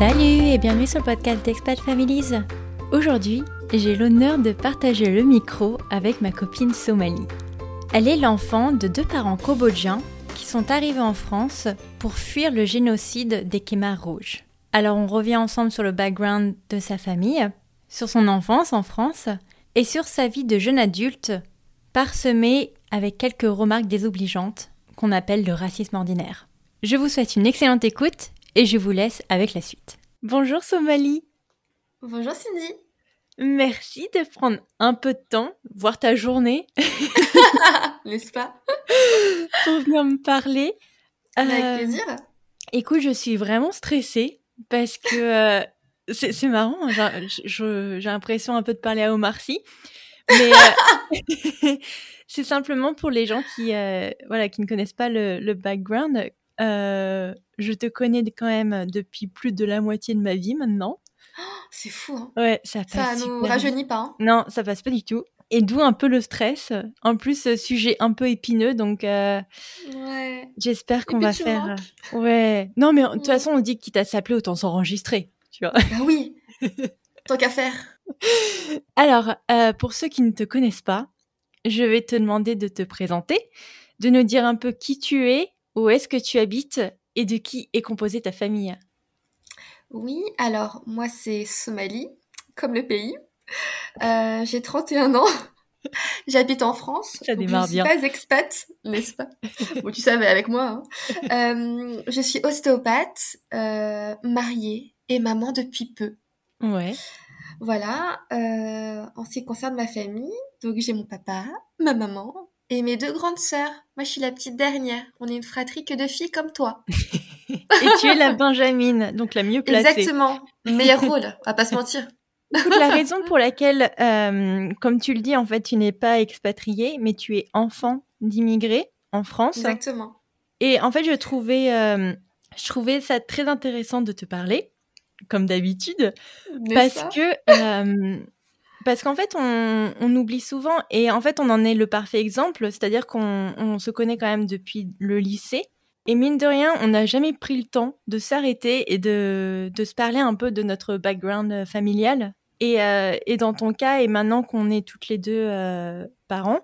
Salut et bienvenue sur le podcast d'Expat Families. Aujourd'hui, j'ai l'honneur de partager le micro avec ma copine Somali. Elle est l'enfant de deux parents cambodgiens qui sont arrivés en France pour fuir le génocide des Khmers rouges. Alors on revient ensemble sur le background de sa famille, sur son enfance en France et sur sa vie de jeune adulte, parsemée avec quelques remarques désobligeantes qu'on appelle le racisme ordinaire. Je vous souhaite une excellente écoute et je vous laisse avec la suite. Bonjour Somali. Bonjour Cindy. Merci de prendre un peu de temps, voir ta journée. N'est-ce pas? Pour venir me parler. Avec euh, plaisir. Écoute, je suis vraiment stressée parce que euh, c'est marrant, j'ai l'impression un peu de parler à Omar Sy. Mais euh, c'est simplement pour les gens qui, voilà, qui ne connaissent pas le, le background. Je te connais quand même depuis plus de la moitié de ma vie maintenant. c'est fou. Hein. Ouais, ça passe. Ça nous rajeunit pas. Hein. Non, ça passe pas du tout. Et d'où un peu le stress. En plus, sujet un peu épineux, donc euh, ouais. j'espère qu'on va faire. Ouais. Non, mais de toute façon, on dit quitte à s'appeler, autant s'enregistrer. Tu vois. Bah oui. Tant qu'à faire. Alors, euh, pour ceux qui ne te connaissent pas, je vais te demander de te présenter, de nous dire un peu qui tu es, où est-ce que tu habites et de qui est composée ta famille? Oui, alors moi c'est Somalie, comme le pays. Euh, j'ai 31 ans. J'habite en France. Ça démarre je bien. suis pas expat, n'est-ce pas? Bon, tu savais avec moi. Hein. Euh, je suis ostéopathe, euh, mariée et maman depuis peu. Ouais. Voilà. en ce qui concerne ma famille, donc j'ai mon papa, ma maman et mes deux grandes sœurs. Moi, je suis la petite dernière. On est une fratrie que de filles comme toi. et tu es la Benjamine, donc la mieux placée. Exactement. Meilleur rôle, à pas se mentir. la raison pour laquelle, euh, comme tu le dis, en fait, tu n'es pas expatriée, mais tu es enfant d'immigrés en France. Exactement. Et en fait, je trouvais, euh, je trouvais ça très intéressant de te parler, comme d'habitude, parce que, euh, parce qu'en fait, on, on, oublie souvent, et en fait, on en est le parfait exemple, c'est-à-dire qu'on on se connaît quand même depuis le lycée. Et mine de rien, on n'a jamais pris le temps de s'arrêter et de, de, se parler un peu de notre background familial. Et, euh, et dans ton cas, et maintenant qu'on est toutes les deux euh, parents,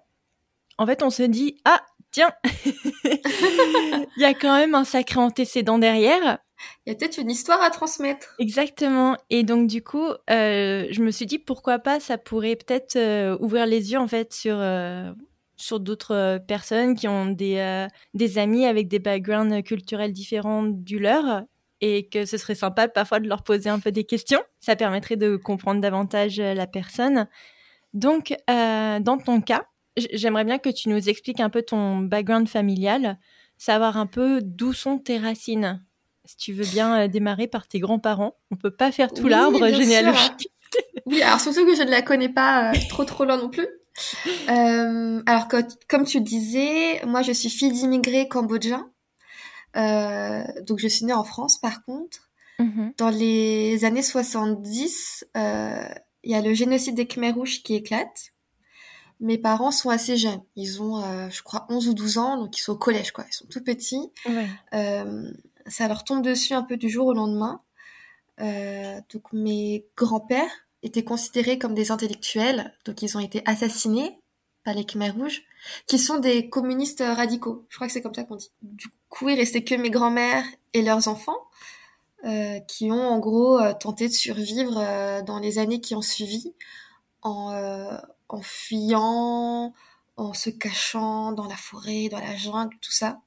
en fait, on se dit ah tiens, il y a quand même un sacré antécédent derrière. Il y a peut-être une histoire à transmettre. Exactement. Et donc du coup, euh, je me suis dit pourquoi pas, ça pourrait peut-être euh, ouvrir les yeux en fait sur euh, sur d'autres personnes qui ont des, des amis avec des backgrounds culturels différents du leur et que ce serait sympa parfois de leur poser un peu des questions. Ça permettrait de comprendre davantage la personne. Donc, dans ton cas, j'aimerais bien que tu nous expliques un peu ton background familial, savoir un peu d'où sont tes racines. Si tu veux bien démarrer par tes grands-parents, on peut pas faire tout l'arbre généalogique. oui, alors surtout que je ne la connais pas trop trop loin non plus. Euh, alors, comme tu disais, moi, je suis fille d'immigrés cambodgiens. Euh, donc, je suis née en France, par contre. Mhm. Dans les années 70, euh, il y a le génocide des Khmer rouges qui éclate. Mes parents sont assez jeunes. Ils ont, euh, je crois, 11 ou 12 ans, donc ils sont au collège, quoi. Ils sont tout petits. Ouais. Ça leur tombe dessus un peu du jour au lendemain. Euh, donc, mes grands-pères étaient considérés comme des intellectuels, donc ils ont été assassinés par les Khmer rouges, qui sont des communistes radicaux. Je crois que c'est comme ça qu'on dit. Du coup, il restait que mes grands-mères et leurs enfants, euh, qui ont en gros euh, tenté de survivre euh, dans les années qui ont suivi, en, euh, en fuyant, en se cachant dans la forêt, dans la jungle, tout ça.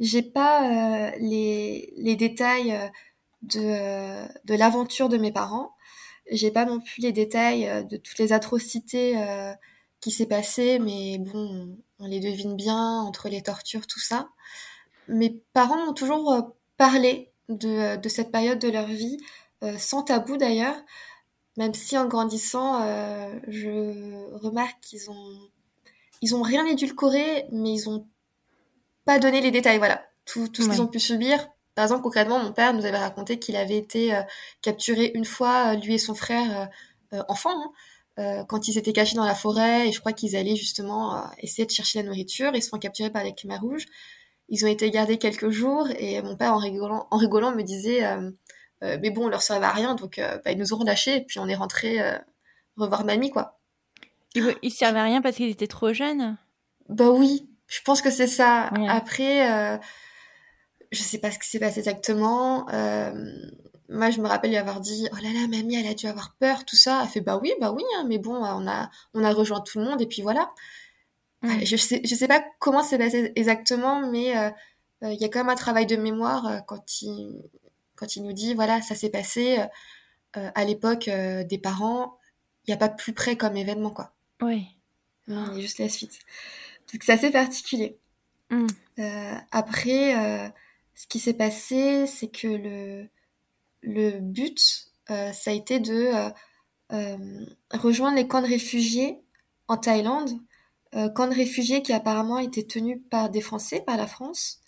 J'ai pas euh, les, les détails de, de l'aventure de mes parents, j'ai pas non plus les détails euh, de toutes les atrocités euh, qui s'est passé, mais bon, on les devine bien entre les tortures, tout ça. Mes parents m'ont toujours euh, parlé de, de, cette période de leur vie, euh, sans tabou d'ailleurs, même si en grandissant, euh, je remarque qu'ils ont, ils ont rien édulcoré, mais ils ont pas donné les détails, voilà. Tout, tout ce ouais. qu'ils ont pu subir, par exemple, concrètement, mon père nous avait raconté qu'il avait été euh, capturé une fois, euh, lui et son frère, euh, enfant, hein, quand ils étaient cachés dans la forêt, et je crois qu'ils allaient justement essayer de chercher la nourriture. Ils se font capturer par les Khmer rouges. Ils ont été gardés quelques jours, et mon père, en rigolant, en rigolant me disait mais bon, on leur servait à rien, donc bah, ils nous ont relâchés et puis on est rentré revoir mamie, quoi. Ils, ils servaient à rien parce qu'ils étaient trop jeunes? Bah oui, je pense que c'est ça. Après, je sais pas ce qui s'est passé exactement. moi, je me rappelle lui avoir dit, oh là là, mamie, elle a dû avoir peur, tout ça. Elle fait, bah oui, bah oui, hein, mais bon, on a, on a rejoint tout le monde et puis voilà. Je sais, je sais pas comment c'est passé exactement, mais euh, euh, il y a quand même un travail de mémoire euh, quand il, quand il nous dit, voilà, ça s'est passé à l'époque des parents, il n'y a pas plus près comme événement, quoi. Oui. Non, il y a juste la suite. Donc c'est assez particulier. Mm. après, ce qui s'est passé, c'est que le, le but, ça a été de rejoindre les camps de réfugiés en Thaïlande euh, camp de réfugiés qui apparemment était tenu par des Français, par la France,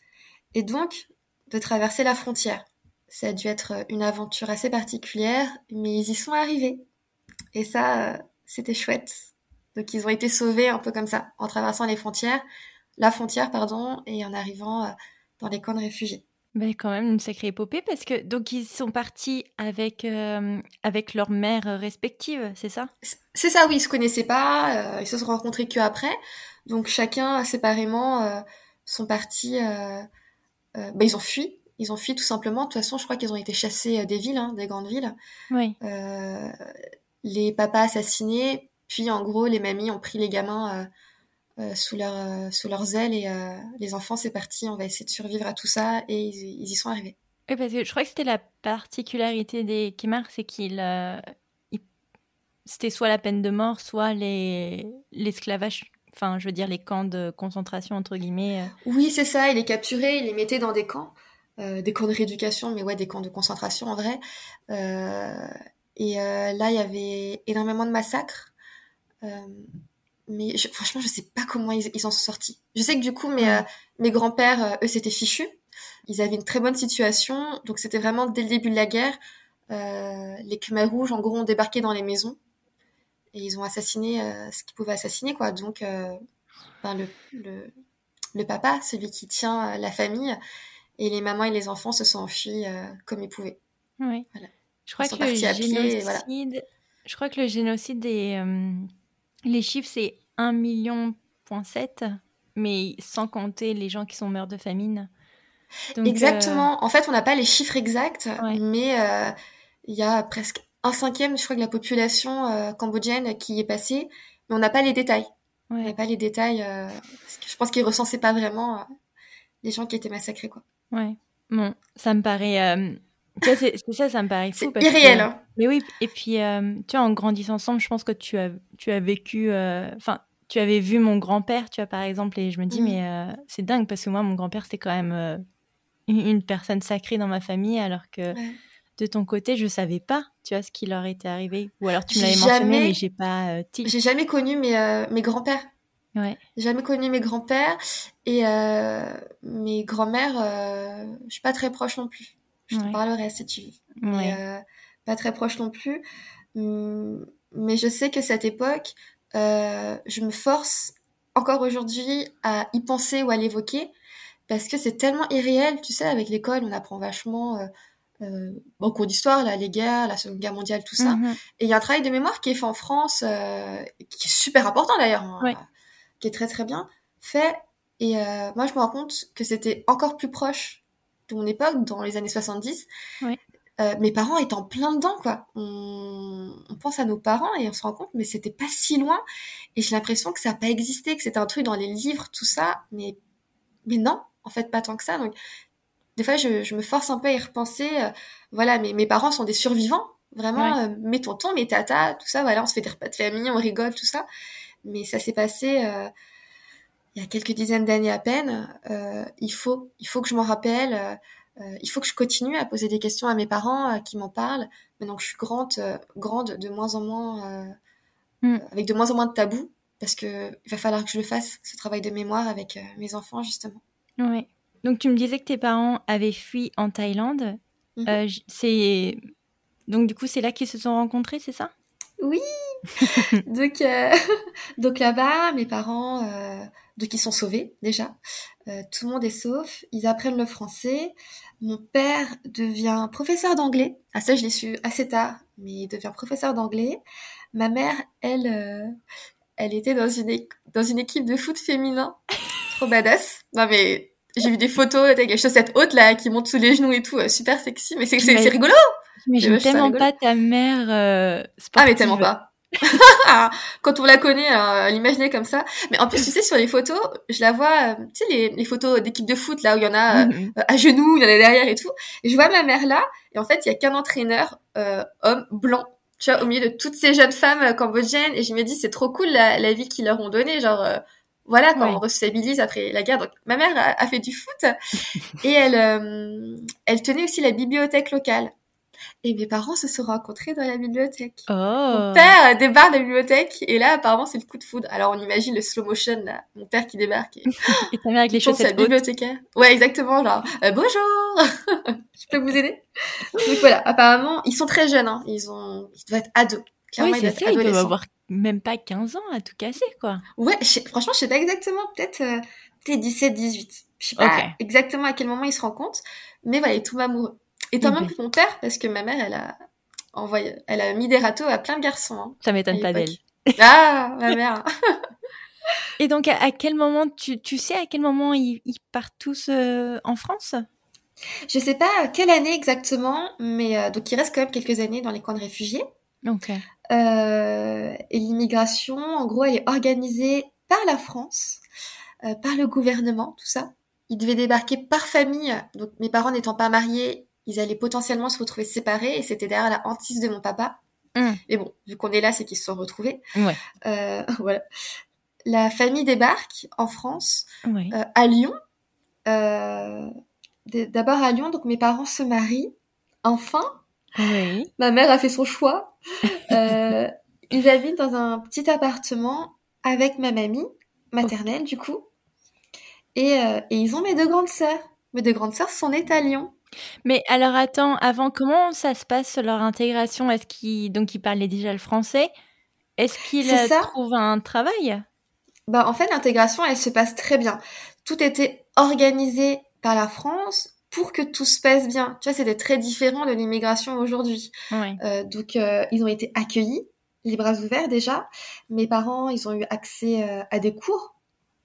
et donc de traverser la frontière. Ça a dû être une aventure assez particulière, mais ils y sont arrivés. Et ça, euh, c'était chouette. Donc ils ont été sauvés un peu comme ça, en traversant les frontières, la frontière, pardon, et en arrivant euh, dans les camps de réfugiés. Mais quand même une sacrée épopée parce que donc ils sont partis avec euh, avec leurs mères respectives, c'est ça? C'est ça, oui, ils se connaissaient pas, euh, ils se sont rencontrés que après. Donc chacun séparément euh, sont partis. bah, ils ont fui, ils ont fui tout simplement. De toute façon, je crois qu'ils ont été chassés des villes, hein, des grandes villes. Oui. les papas assassinés, puis en gros les mamies ont pris les gamins euh, sous, leur, euh, sous leurs ailes et euh, les enfants, c'est parti, on va essayer de survivre à tout ça et ils, y sont arrivés. Oui, parce que je crois que c'était la particularité des Kimar, c'est qu'ils c'était soit la peine de mort, soit l'esclavage, enfin, je veux dire, les camps de concentration, entre guillemets. Oui, c'est ça, ils les capturaient, ils les mettaient dans des camps, des camps de rééducation, mais ouais, des camps de concentration en vrai. et là, il y avait énormément de massacres mais franchement, je sais pas comment ils, en sont sortis. Je sais que du coup, mes, euh, mes grands-pères, euh, eux, s'étaient fichus. Ils avaient une très bonne situation. Donc, c'était vraiment dès le début de la guerre. Euh, les Khmer rouges, en gros, ont débarqué dans les maisons. Et ils ont assassiné ce qu'ils pouvaient assassiner, quoi. Donc, ben, le, le, le, papa, celui qui tient la famille, et les mamans et les enfants se sont enfuis comme ils pouvaient. Oui. Voilà. Je crois que le génocide... Je crois que le génocide est les chiffres, c'est 1,7 million, mais sans compter les gens qui sont morts de famine. Exactement. Euh, en fait, on n'a pas les chiffres exacts, mais euh, il y a presque un cinquième, je crois, de la population euh, cambodgienne qui est passée, mais on n'a pas les détails. On n'a pas les détails, parce que je pense qu'ils recensaient pas vraiment les gens qui étaient massacrés, quoi. Ouais. Bon, ça me paraît c'est ça, ça me paraît fou. C'est irréel. Hein. Mais oui, et puis, euh, tu vois, en grandissant ensemble, je pense que tu as, tu as vécu. Euh, enfin, tu avais vu mon grand-père, tu vois, par exemple, et je me dis, mm. mais euh, c'est dingue parce que moi, mon grand-père, c'était quand même une, personne sacrée dans ma famille, alors que de ton côté, je savais pas, tu vois, ce qui leur était arrivé. Ou alors tu me l'avais mentionné, mais j'ai pas. j'ai jamais connu mes, mes grands-pères. Ouais. Jamais connu mes grands-pères et mes grands-mères, je suis pas très proche non plus. Je te parlerai si tu veux. Euh, pas très proche non plus. Hum, mais je sais que cette époque, euh, je me force encore aujourd'hui à y penser ou à l'évoquer parce que c'est tellement irréel. Tu sais, avec l'école, on apprend vachement. Euh, euh, bon, cours d'histoire, là, les guerres, la Seconde Guerre mondiale, tout ça. Mhm. Et il y a un travail de mémoire qui est fait en France, euh, qui est super important d'ailleurs, hein, qui est très très bien fait. Et euh, moi, je me rends compte que c'était encore plus proche de mon époque, dans les années 70, euh, mes parents étaient en plein dedans, quoi. On, pense à nos parents et on se rend compte, mais c'était pas si loin. Et j'ai l'impression que ça n'a pas existé, que c'était un truc dans les livres, tout ça. Mais, mais non, en fait, pas tant que ça. Donc, des fois, je, me force un peu à y repenser. Euh, voilà, mes, mes parents sont des survivants. Vraiment, euh, mes tontons, mes tatas, tout ça. Voilà, on se fait des repas de famille, on rigole, tout ça. Mais ça s'est passé il y a quelques dizaines d'années à peine, euh, il faut, il faut que je m'en rappelle. Euh, il faut que je continue à poser des questions à mes parents euh, qui m'en parlent. Maintenant que je suis grande, grande de moins en moins, mm. avec de moins en moins de tabous, parce que il va falloir que je le fasse, ce travail de mémoire avec mes enfants justement. Oui. Donc tu me disais que tes parents avaient fui en Thaïlande. Mhm. c'est donc du coup c'est là qu'ils se sont rencontrés, c'est ça? Oui, donc, donc là-bas, mes parents, donc ils sont sauvés déjà. tout le monde est sauf. Ils apprennent le français. Mon père devient professeur d'anglais. Ah ça, je l'ai su assez tard, mais il devient professeur d'anglais. Ma mère, elle, elle était dans une, dans une équipe de foot féminin. Trop badass. Non mais j'ai vu des photos avec les chaussettes hautes là qui montent sous les genoux et tout, euh, super sexy. Mais c'est rigolo. Mais je tellement pas ta mère euh, Ah mais tellement pas. Quand on la connaît, alors, l'imaginer comme ça. Mais en plus, tu sais, sur les photos, je la vois, euh, tu sais, les, les photos d'équipe de foot, là, où il y en a mm-hmm. à genoux, il y en a derrière et tout. Et je vois ma mère là, et en fait, il y a qu'un entraîneur, homme, blanc, tu vois, au milieu de toutes ces jeunes femmes cambodgiennes. Et je me dis, c'est trop cool la, la vie qu'ils leur ont donnée, genre voilà, quand on re après la guerre. Donc, ma mère a, fait du foot et elle, euh, elle tenait aussi la bibliothèque locale. Et mes parents se sont rencontrés dans la bibliothèque. Oh. Mon père débarque de la bibliothèque et là, apparemment, c'est le coup de foudre. Alors, on imagine le slow motion, là. Mon père qui débarque. Et, et ta mère avec les chaussettes la bibliothécaire. Ouais, exactement. Genre, euh, bonjour! Je peux vous aider? Donc voilà, apparemment, ils sont très jeunes, hein. Ils ont, ils doivent être ados. Clairement, oui, c'est ça, ils doivent avoir même pas 15 ans à tout casser, quoi. Ouais, franchement, je sais pas exactement, peut-être euh, peut 17, 18. Je sais pas exactement à quel moment ils se rendent compte, mais voilà, il tout amoureux. Même pour mon père, parce que ma mère, elle a envoyé, elle a mis des râteaux à plein de garçons. Hein, Ça m'étonne pas d'elle. Ah, ma mère. Et donc, à, quel moment, tu, tu sais à quel moment ils, ils partent tous euh, en France? Je sais pas quelle année exactement, mais euh, donc il reste quand même quelques années dans les camps de réfugiés. Ok. Euh, et l'immigration, en gros, elle est organisée par la France, par le gouvernement, tout ça. Ils devaient débarquer par famille. Donc mes parents n'étant pas mariés, ils allaient potentiellement se retrouver séparés et c'était derrière la hantise de mon papa. Mmh. Mais bon, vu qu'on est là, c'est qu'ils se sont retrouvés. Ouais. Euh, voilà. La famille débarque en France, euh, à Lyon. Euh, D'abord à Lyon, donc mes parents se marient. Enfin, oui. ma mère a fait son choix. Ils habitent dans un petit appartement avec ma mamie maternelle, du coup. Et, et, ils ont mes deux grandes sœurs. Mes deux grandes sœurs sont nées à Lyon. Mais alors attends, avant, comment ça se passe leur intégration? Est-ce qu'ils donc ils parlaient déjà le français? Est-ce qu'ils trouvent un travail? Bah en fait l'intégration elle se passe très bien. Tout était organisé par la France pour que tout se passe bien. Tu vois, c'était très différent de l'immigration aujourd'hui. Euh, donc, euh, ils ont été accueillis, les bras ouverts déjà. Mes parents, ils ont eu accès euh, à des cours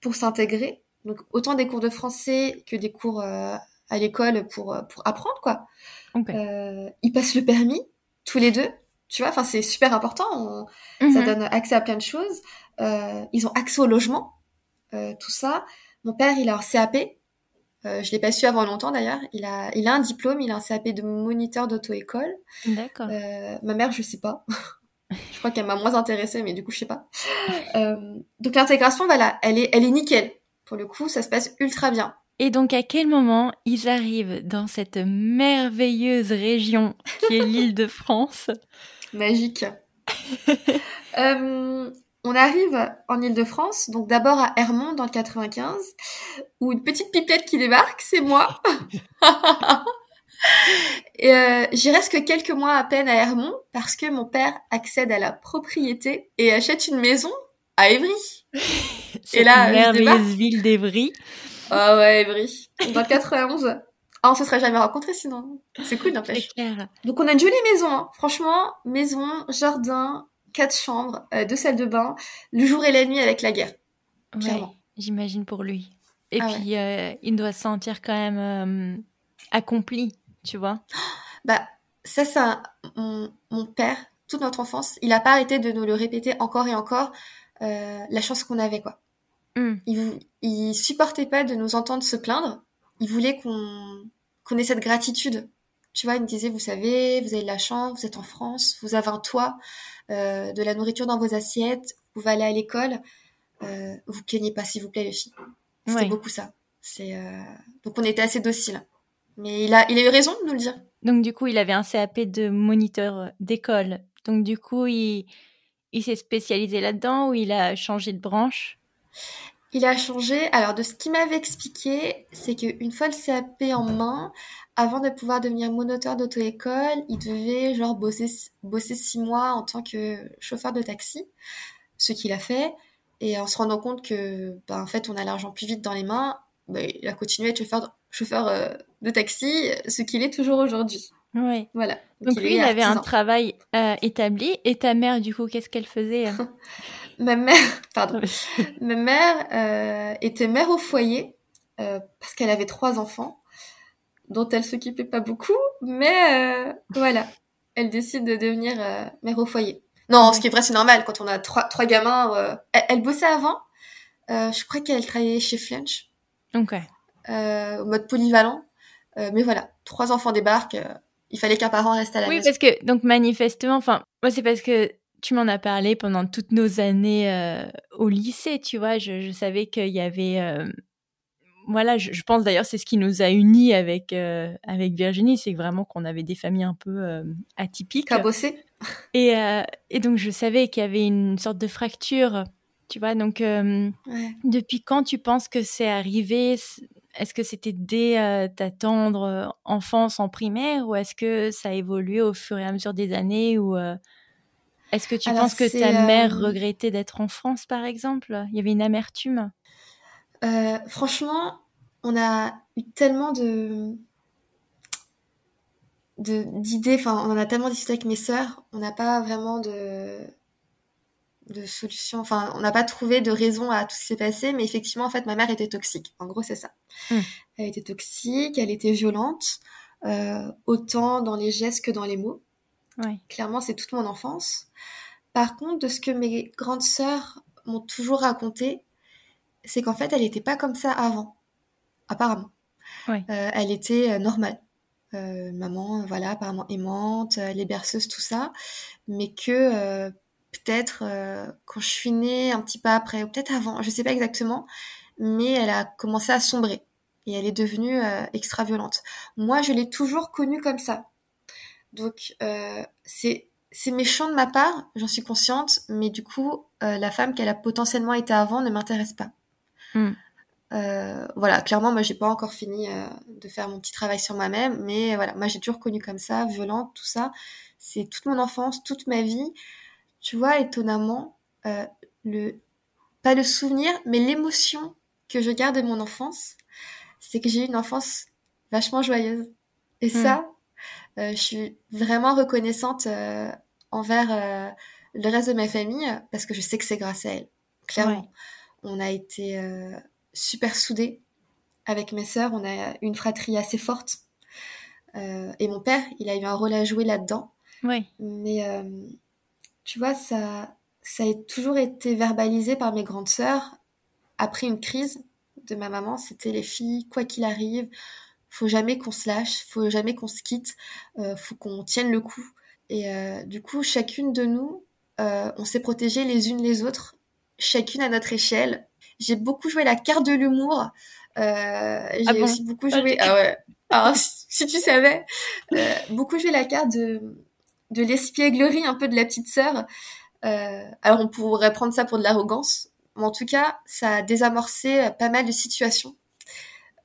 pour s'intégrer. Donc, autant des cours de français que des cours euh, à l'école pour, pour apprendre, quoi. ils passent le permis, tous les deux. Tu vois, enfin, c'est super important. Ça mhm. donne accès à plein de choses. ils ont accès au logement, tout ça. Mon père, il a un CAP, euh, je l'ai pas su avant longtemps d'ailleurs. Il a, il a un diplôme, il a un CAP de moniteur d'auto-école. D'accord. Euh, ma mère, je sais pas. je crois qu'elle m'a moins intéressée, mais du coup, je sais pas. Euh, donc l'intégration, voilà, elle est, elle est nickel. Pour le coup, ça se passe ultra bien. Et donc, à quel moment ils arrivent dans cette merveilleuse région qui est l'île de France? Magique. euh, on arrive en Ile-de-France, donc d'abord à Hermont dans le 95, où une petite pipette qui débarque, c'est moi. euh, j'y reste que quelques mois à peine à Hermont parce que mon père accède à la propriété et achète une maison à Évry. et là, merveilleuse ville d'Évry. Ah ouais, Évry. Dans le 91. Ah, on se serait jamais rencontrés sinon. C'est cool n'empêche. Donc on a une jolie maison, hein. franchement, maison, jardin, quatre chambres, euh, deux salles de bain, le jour et la nuit avec la guerre. J'imagine pour lui. Et ah puis, euh, il doit se sentir quand même euh, accompli, tu vois. Bah, ça, ça, mon, mon, père, toute notre enfance, il n'a pas arrêté de nous le répéter encore et encore, la chance qu'on avait, quoi. Hmm. Il, il supportait pas de nous entendre se plaindre. Il voulait qu'on qu'on ait cette gratitude. Tu vois, il me disait, vous savez, vous avez de la chance, vous êtes en France, vous avez un toit, euh, de la nourriture dans vos assiettes, vous allez à l'école, euh, vous plaignez pas s'il vous plaît les filles. C'était beaucoup ça. C'est euh... donc on était assez docile. Mais il a il a eu raison de nous le dire. Donc du coup il avait un CAP de moniteur d'école. Donc du coup il il s'est spécialisé là-dedans ou il a changé de branche? Il a changé. Alors, de ce qu'il m'avait expliqué, c'est qu'une fois le CAP en main, avant de pouvoir devenir monoteur d'auto-école, il devait genre bosser, bosser six mois en tant que chauffeur de taxi, ce qu'il a fait. Et en se rendant compte que, ben, en fait, on a l'argent plus vite dans les mains, ben, il a continué à être chauffeur, chauffeur euh, de taxi, ce qu'il est toujours aujourd'hui. Oui. Voilà. Donc, lui, il avait un travail euh, établi. Et ta mère, du coup, qu'est-ce qu'elle faisait euh? Ma mère, pardon, ma mère était mère au foyer parce qu'elle avait trois enfants dont elle s'occupait pas beaucoup, mais voilà, elle décide de devenir mère au foyer. Non, ce qui est vrai, c'est normal quand on a trois, trois gamins. Elle, bossait avant. je crois qu'elle travaillait chez Flunch. Ok. Euh, mode polyvalent. Euh, mais voilà, trois enfants débarquent. Euh, il fallait qu'un parent reste à la maison. Oui, parce que, donc manifestement, enfin, moi, c'est parce que tu m'en as parlé pendant toutes nos années au lycée, tu vois. Je, savais qu'il y avait. voilà, je, pense d'ailleurs, c'est ce qui nous a unis avec, avec Virginie, c'est vraiment qu'on avait des familles un peu atypiques. Cabossées. Et, et donc, je savais qu'il y avait une sorte de fracture tu vois, donc depuis quand tu penses que c'est arrivé? Est-ce que c'était dès euh, ta tendre euh, enfance en primaire ou est-ce que ça a évolué au fur et à mesure des années ou euh, est-ce que tu penses que ta mère regrettait d'être en France par exemple? Il y avait une amertume? Franchement, on a eu tellement de d'idées, enfin on en a tellement discuté avec mes sœurs, on n'a pas vraiment de de solution. Enfin, on n'a pas trouvé de raison à tout ce qui s'est passé, mais effectivement, en fait, ma mère était toxique. En gros, c'est ça. Hmm. Elle était toxique, elle était violente, euh, autant dans les gestes que dans les mots. Clairement, c'est toute mon enfance. Par contre, de ce que mes grandes sœurs m'ont toujours raconté, c'est qu'en fait, elle n'était pas comme ça avant, apparemment. Euh, elle était euh, normale. maman, voilà, apparemment aimante, les berceuses, tout ça, mais que peut-être euh, quand je suis née, un petit peu après, ou peut-être avant, je sais pas exactement, mais elle a commencé à sombrer et elle est devenue euh, extra violente. Moi, je l'ai toujours connue comme ça. Donc, euh, c'est c'est méchant de ma part, j'en suis consciente, mais du coup, la femme qu'elle a potentiellement été avant ne m'intéresse pas. Hmm. voilà, clairement, moi, j'ai pas encore fini de faire mon petit travail sur moi-même, mais voilà, moi, j'ai toujours connu comme ça, violente, tout ça. C'est toute mon enfance, toute ma vie tu vois, étonnamment, euh, le, pas le souvenir, mais l'émotion que je garde de mon enfance, c'est que j'ai eu une enfance vachement joyeuse. Et hmm. ça, euh, je suis vraiment reconnaissante euh, envers le reste de ma famille parce que je sais que c'est grâce à elle. Clairement. On a été super soudés avec mes sœurs. On a une fratrie assez forte. et mon père, il a eu un rôle à jouer là-dedans. Oui. Mais tu vois, ça, ça a toujours été verbalisé par mes grandes sœurs. Après une crise de ma maman, c'était les filles, quoi qu'il arrive, faut jamais qu'on se lâche, faut jamais qu'on se quitte, euh, faut qu'on tienne le coup. Et euh, du coup, chacune de nous, euh, on s'est protégées les unes les autres, chacune à notre échelle. J'ai beaucoup joué la carte de l'humour. Euh, j'ai ah aussi beaucoup joué. Ah ouais. Alors, si tu savais, beaucoup joué la carte de de l'espièglerie un peu de la petite sœur. Euh, alors on pourrait prendre ça pour de l'arrogance, mais en tout cas, ça a désamorcé pas mal de situations.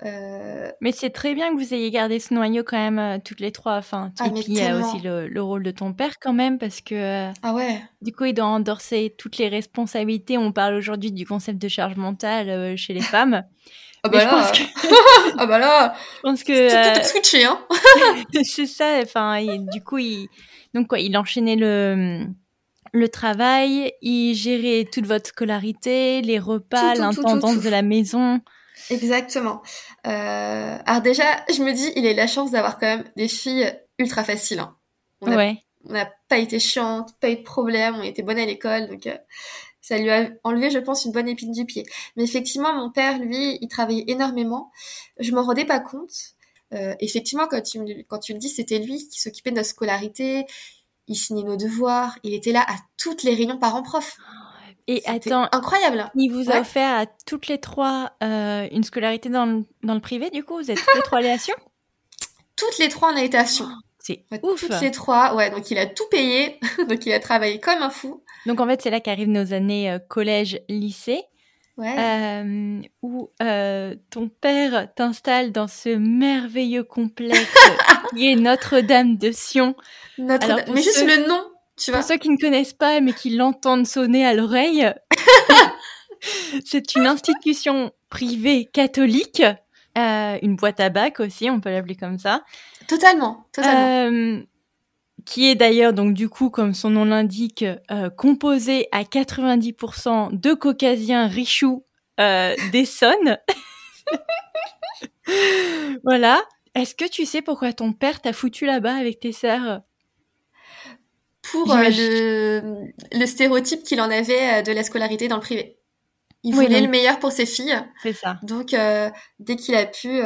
Euh, mais c'est très bien que vous ayez gardé ce noyau quand même toutes les trois. Enfin, ah, et puis il y a aussi le, rôle de ton père quand même parce que ah ouais. du coup il doit endorser toutes les responsabilités. On parle aujourd'hui du concept de charge mentale chez les femmes. Ah bah, là, ah bah là, je pense que tout, switché hein. c'est ça. Enfin, du coup il donc quoi, il enchaînait le le travail, il gérait toute votre scolarité, les repas, l'intendance de la maison. Exactement. Euh, alors déjà, je me dis, il a eu la chance d'avoir quand même des filles ultra faciles. Hein. On ouais. N'a pas été chiante, pas eu de problème, on était bonne à l'école, donc euh, ça lui a enlevé, je pense, une bonne épine du pied. Mais effectivement, mon père, lui, il travaillait énormément. Je m'en rendais pas compte. Euh, effectivement, quand tu, quand tu le dis, c'était lui qui s'occupait de notre scolarité, il signait nos devoirs, il était là à toutes les réunions parents-prof. Et attends, incroyable. Il vous a offert à toutes les trois euh, une scolarité dans le, dans le privé, du coup Vous êtes toutes les trois allées à Sion? Toutes les trois, on a été à Sion. c'est ouf. Toutes les trois, ouais. Donc il a tout payé, donc il a travaillé comme un fou. Donc en fait, c'est là qu'arrivent nos années euh, collège-lycée. euh, où euh, ton père t'installe dans ce merveilleux complexe qui est Notre-Dame de Sion. Notre mais juste le nom, tu vois. Pour ceux qui ne connaissent pas mais qui l'entendent sonner à l'oreille, c'est une institution privée catholique, euh, une boîte à bac aussi, on peut l'appeler comme ça. Totalement, totalement qui est d'ailleurs donc du coup, comme son nom l'indique, euh, composé à 90% de caucasiens richoux euh, d'Essonne. voilà. Est-ce que tu sais pourquoi ton père t'a foutu là-bas avec tes sœurs? Pour euh, le, stéréotype qu'il en avait euh, de la scolarité dans le privé. Il voulait le meilleur pour ses filles. C'est ça. Donc, dès qu'il a pu,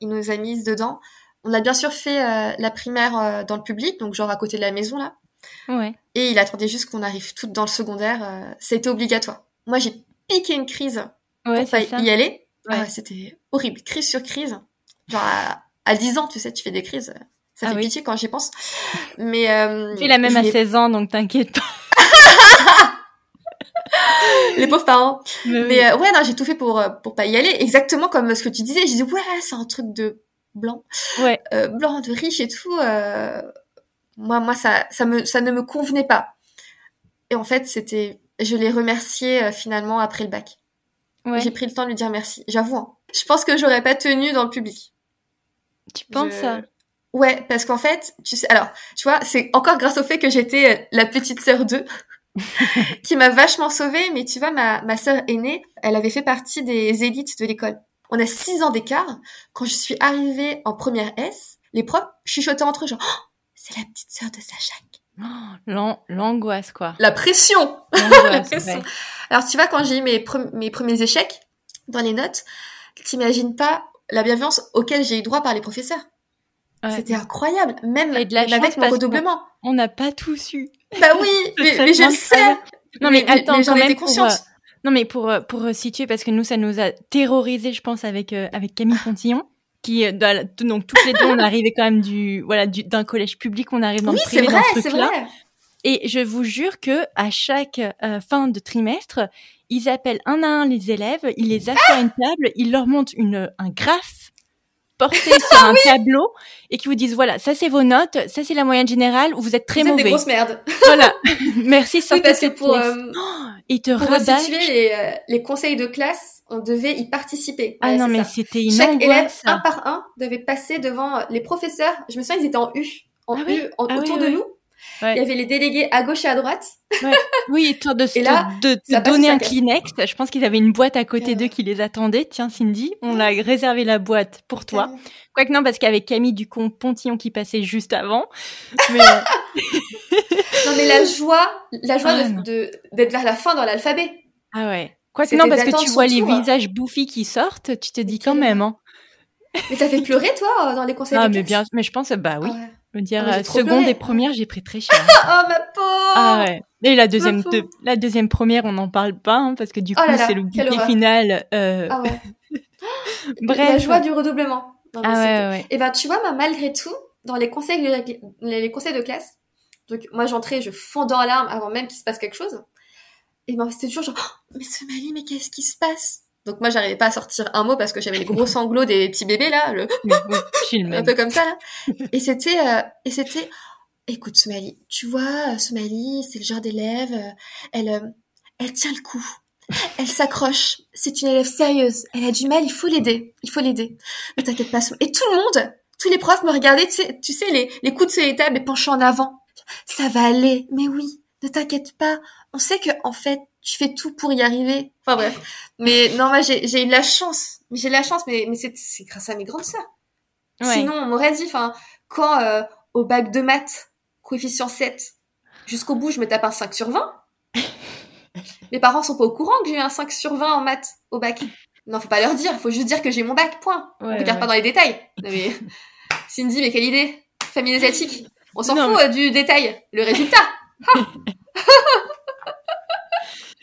il nous a mises dedans. On a bien sûr fait euh, la primaire euh, dans le public, donc genre à côté de la maison là. Ouais. Et il attendait juste qu'on arrive toutes dans le secondaire. Euh, c'était obligatoire. Moi, j'ai piqué une crise ouais, pour y aller. Ah c'était horrible, crise sur crise. Genre à, 10 ans, tu sais, tu fais des crises. Ça ah fait pitié quand j'y pense. Mais euh, tu la même à 16 ans, donc t'inquiète pas. les pauvres parents. Mais, ouais, non, j'ai tout fait pour pour pas y aller. Exactement comme ce que tu disais. Je disais ouais, c'est un truc de blanc, ouais. Euh, blanc de riche et tout. Euh, moi, moi, ça, ça me, ça ne me convenait pas. Et en fait, c'était, je l'ai remercié euh, finalement après le bac. Ouais. J'ai pris le temps de lui dire merci. J'avoue. Hein. Je pense que j'aurais pas tenu dans le public. Tu penses ça? Ouais, parce qu'en fait, tu sais, alors, tu vois, c'est encore grâce au fait que j'étais la petite sœur d'eux qui m'a vachement sauvée. Mais tu vois, ma, ma sœur aînée, elle avait fait partie des élites de l'école. On a six ans d'écart. Quand je suis arrivée en première S, les profs chuchotaient entre eux genre oh, c'est la petite sœur de Sacha. Oh, l'angoisse quoi. La pression. la pression. Alors tu vois quand j'ai eu mes, mes premiers échecs dans les notes, t'imagines pas la bienveillance auquel j'ai eu droit par les professeurs. C'était incroyable, même avec mon redoublement. On n'a pas tout su. Bah oui, mais, je le sais. Non mais, attends, j'en étais consciente. Non, mais pour, euh, pour situer, parce que nous, ça nous a terrorisé, je pense, avec, euh, avec Camille Pontillon. Qui, euh, donc, toutes les deux, on arrivait quand même du, voilà, d'un collège public, on arrive dans oui, le privé, vrai, dans ce truc-là. Vrai. Et je vous jure que à chaque fin de trimestre, ils appellent un à un les élèves, ils les assoient à une table, ils leur montrent une, un graphe porté sur un tableau et qui vous disent voilà, ça c'est vos notes, ça c'est la moyenne générale, vous êtes très vous mauvais. Êtes des grosses merdes. Voilà. Merci. Oui, parce que pour, il te Pour les, euh, les conseils de classe, on devait y participer. Ah non, mais c'était une Chaque élève, un par un, devait passer devant les professeurs. Je me souviens, ils étaient en U, en ah U, ah autour de nous. Il y avait les délégués à gauche et à droite. Oui, histoire de, de, de donner un Kleenex. Je pense qu'ils avaient une boîte à côté d'eux qui les attendait. Tiens, Cindy, on a réservé la boîte pour toi. Quoique non, parce qu'avec Camille Ducon-Pontillon qui passait juste avant. Mais... Euh, non, mais la joie, la joie ah, d'être vers la fin dans l'alphabet. Ah ouais. Quoique non, parce que tu vois les hein. visages bouffis qui sortent, tu te dis quand même. Hein. Mais t'as fait pleurer, toi, dans les conseils ah, de mais bien, mais je pense, bah oui. Ah me dire, ah, seconde et première, j'ai pris très cher. oh, ma pauvre! Ah ouais. Et la deuxième, la deuxième première, on n'en parle pas, hein, parce que du oh coup, c'est le bouquet final. Euh... Ah ouais. Bref. La joie du redoublement. ah ouais, ouais. Et ben, tu vois, malgré tout, dans les conseils, les conseils de classe, donc moi j'entrais, je fondais en larmes avant même qu'il se passe quelque chose. Et ben c'était toujours genre, oh, mais Somali, mais qu'est-ce qui se passe? Donc moi j'arrivais pas à sortir un mot parce que j'avais les gros sanglots des petits bébés là, le un peu comme ça là. Et c'était, euh, et c'était, écoute Somali, tu vois, Somali, c'est le genre d'élève, euh, elle, euh, elle tient le coup. Elle s'accroche. C'est une élève sérieuse. Elle a du mal. Il faut l'aider. Il faut l'aider. Ne t'inquiète pas. Et tout le monde, tous les profs me regardaient. Tu sais, tu sais les, les coudes sur les tables et penchant en avant. Ça va aller. Mais oui, ne t'inquiète pas. On sait que en fait, tu fais tout pour y arriver. Enfin bref. Mais non, moi j'ai eu de la chance. J'ai de la chance, mais, mais c'est grâce à mes grandes sœurs. Sinon, on m'aurait dit, enfin, quand euh, au bac de maths, coefficient 7, jusqu'au bout, je me tape un 5 sur 20. Mes parents sont pas au courant que j'ai eu un 5 sur 20 en maths au bac. Non, faut pas leur dire, faut juste dire que j'ai mon bac, point. on regarde pas dans les détails. mais... Cindy, mais quelle idée Famille asiatique. On s'en fout euh, du détail, le résultat.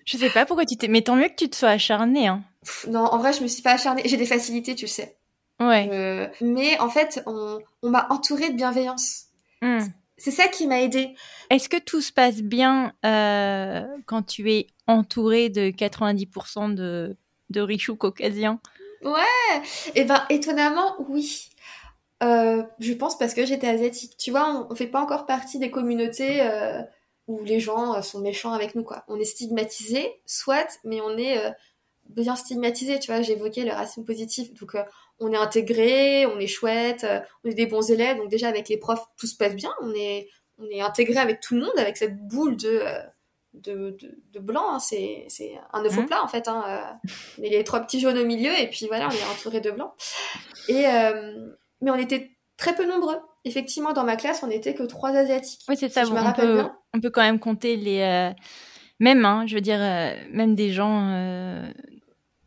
je sais pas pourquoi tu t'es... Mais tant mieux que tu te sois acharnée. Hein. non, en vrai, je me suis pas acharnée. J'ai des facilités, tu le sais. Ouais. Euh, mais en fait, on, on m'a entourée de bienveillance. Hmm. C'est ça qui m'a aidée. Est-ce que tout se passe bien euh, quand tu es entourée de 90% de de richou caucasien. Ouais, et eh ben étonnamment, oui. Euh, je pense parce que j'étais asiatique. Tu vois, on, fait pas encore partie des communautés où les gens euh, sont méchants avec nous, quoi. On est stigmatisé, soit, mais on est bien stigmatisé. Tu vois, j'évoquais le racisme positif. Donc, on est intégré, on est chouette, on est des bons élèves. Donc déjà avec les profs, tout se passe bien. On est, on est intégré avec tout le monde, avec cette boule de de, de, blanc. Hein. C'est, un œuf au mmh. plat, en fait. Hein. Euh. Mais les trois petits jaunes au milieu, et puis voilà, on est entouré de blanc. Et, euh, mais on était très peu nombreux. Effectivement, dans ma classe, on n'était que trois Asiatiques. Oui, c'est ça. je me rappelle peut, bien. on peut quand même compter les. Euh, même, hein, je veux dire, même des gens.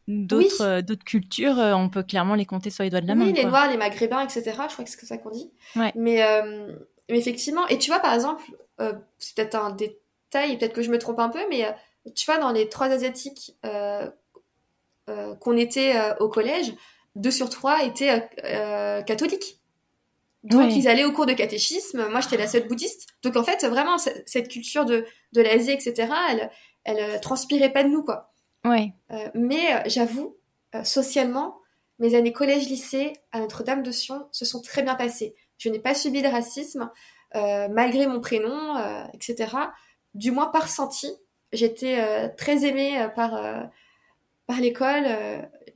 D'autres, d'autres cultures, on peut clairement les compter sur les doigts de la main. Oui, les Noirs, les Maghrébins, etc. Je crois que c'est ça qu'on dit. Ouais. Mais, mais effectivement, et tu vois, par exemple, c'est peut-être un et peut-être que je me trompe un peu, mais euh, tu vois, dans les trois Asiatiques euh, euh, qu'on était au collège, deux sur trois étaient catholiques. Donc ils allaient au cours de catéchisme, moi j'étais la seule bouddhiste. Donc en fait, vraiment, cette culture de, de l'Asie, etc., elle, elle transpirait pas de nous, quoi. Ouais. mais j'avoue, socialement, mes années collège-lycée à Notre-Dame de Sion se sont très bien passées. Je n'ai pas subi de racisme, malgré mon prénom, etc du moins par ressenti. J'étais euh, très aimée euh, par, euh, par l'école.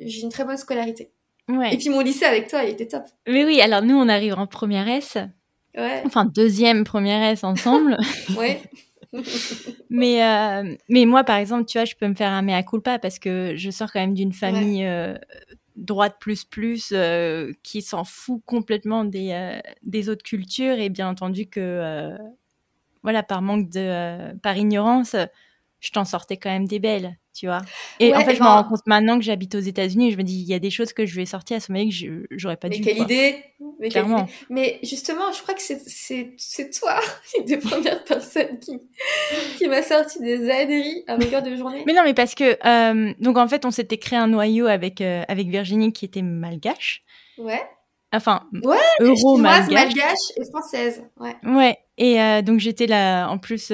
J'ai une très bonne scolarité. Et puis mon lycée avec toi, il était top. Mais oui, alors nous, on arrive en première S. Ouais. Enfin, deuxième première S ensemble. ouais. mais, mais moi, par exemple, tu vois, je peux me faire un mea culpa parce que je sors quand même d'une famille droite plus plus qui s'en fout complètement des, des autres cultures et bien entendu que voilà, par manque de, euh, par ignorance, je t'en sortais quand même des belles, tu vois. Et en fait, je me rends compte maintenant que j'habite aux États-Unis, je me dis, il y a des choses que je vais sortir à ce moment que j'aurais pas mais dû. Quelle idée mais Clairement. Mais justement, je crois que c'est toi, une des premières personnes qui, qui m'a sorti des âneries à longueur de journée. Mais non, mais parce que, euh, donc en fait, on s'était créé un noyau avec, euh, avec Virginie qui était malgache. Ouais. Enfin, ouais, euro malgache. et française. Ouais. Ouais. Et euh, donc j'étais là, en plus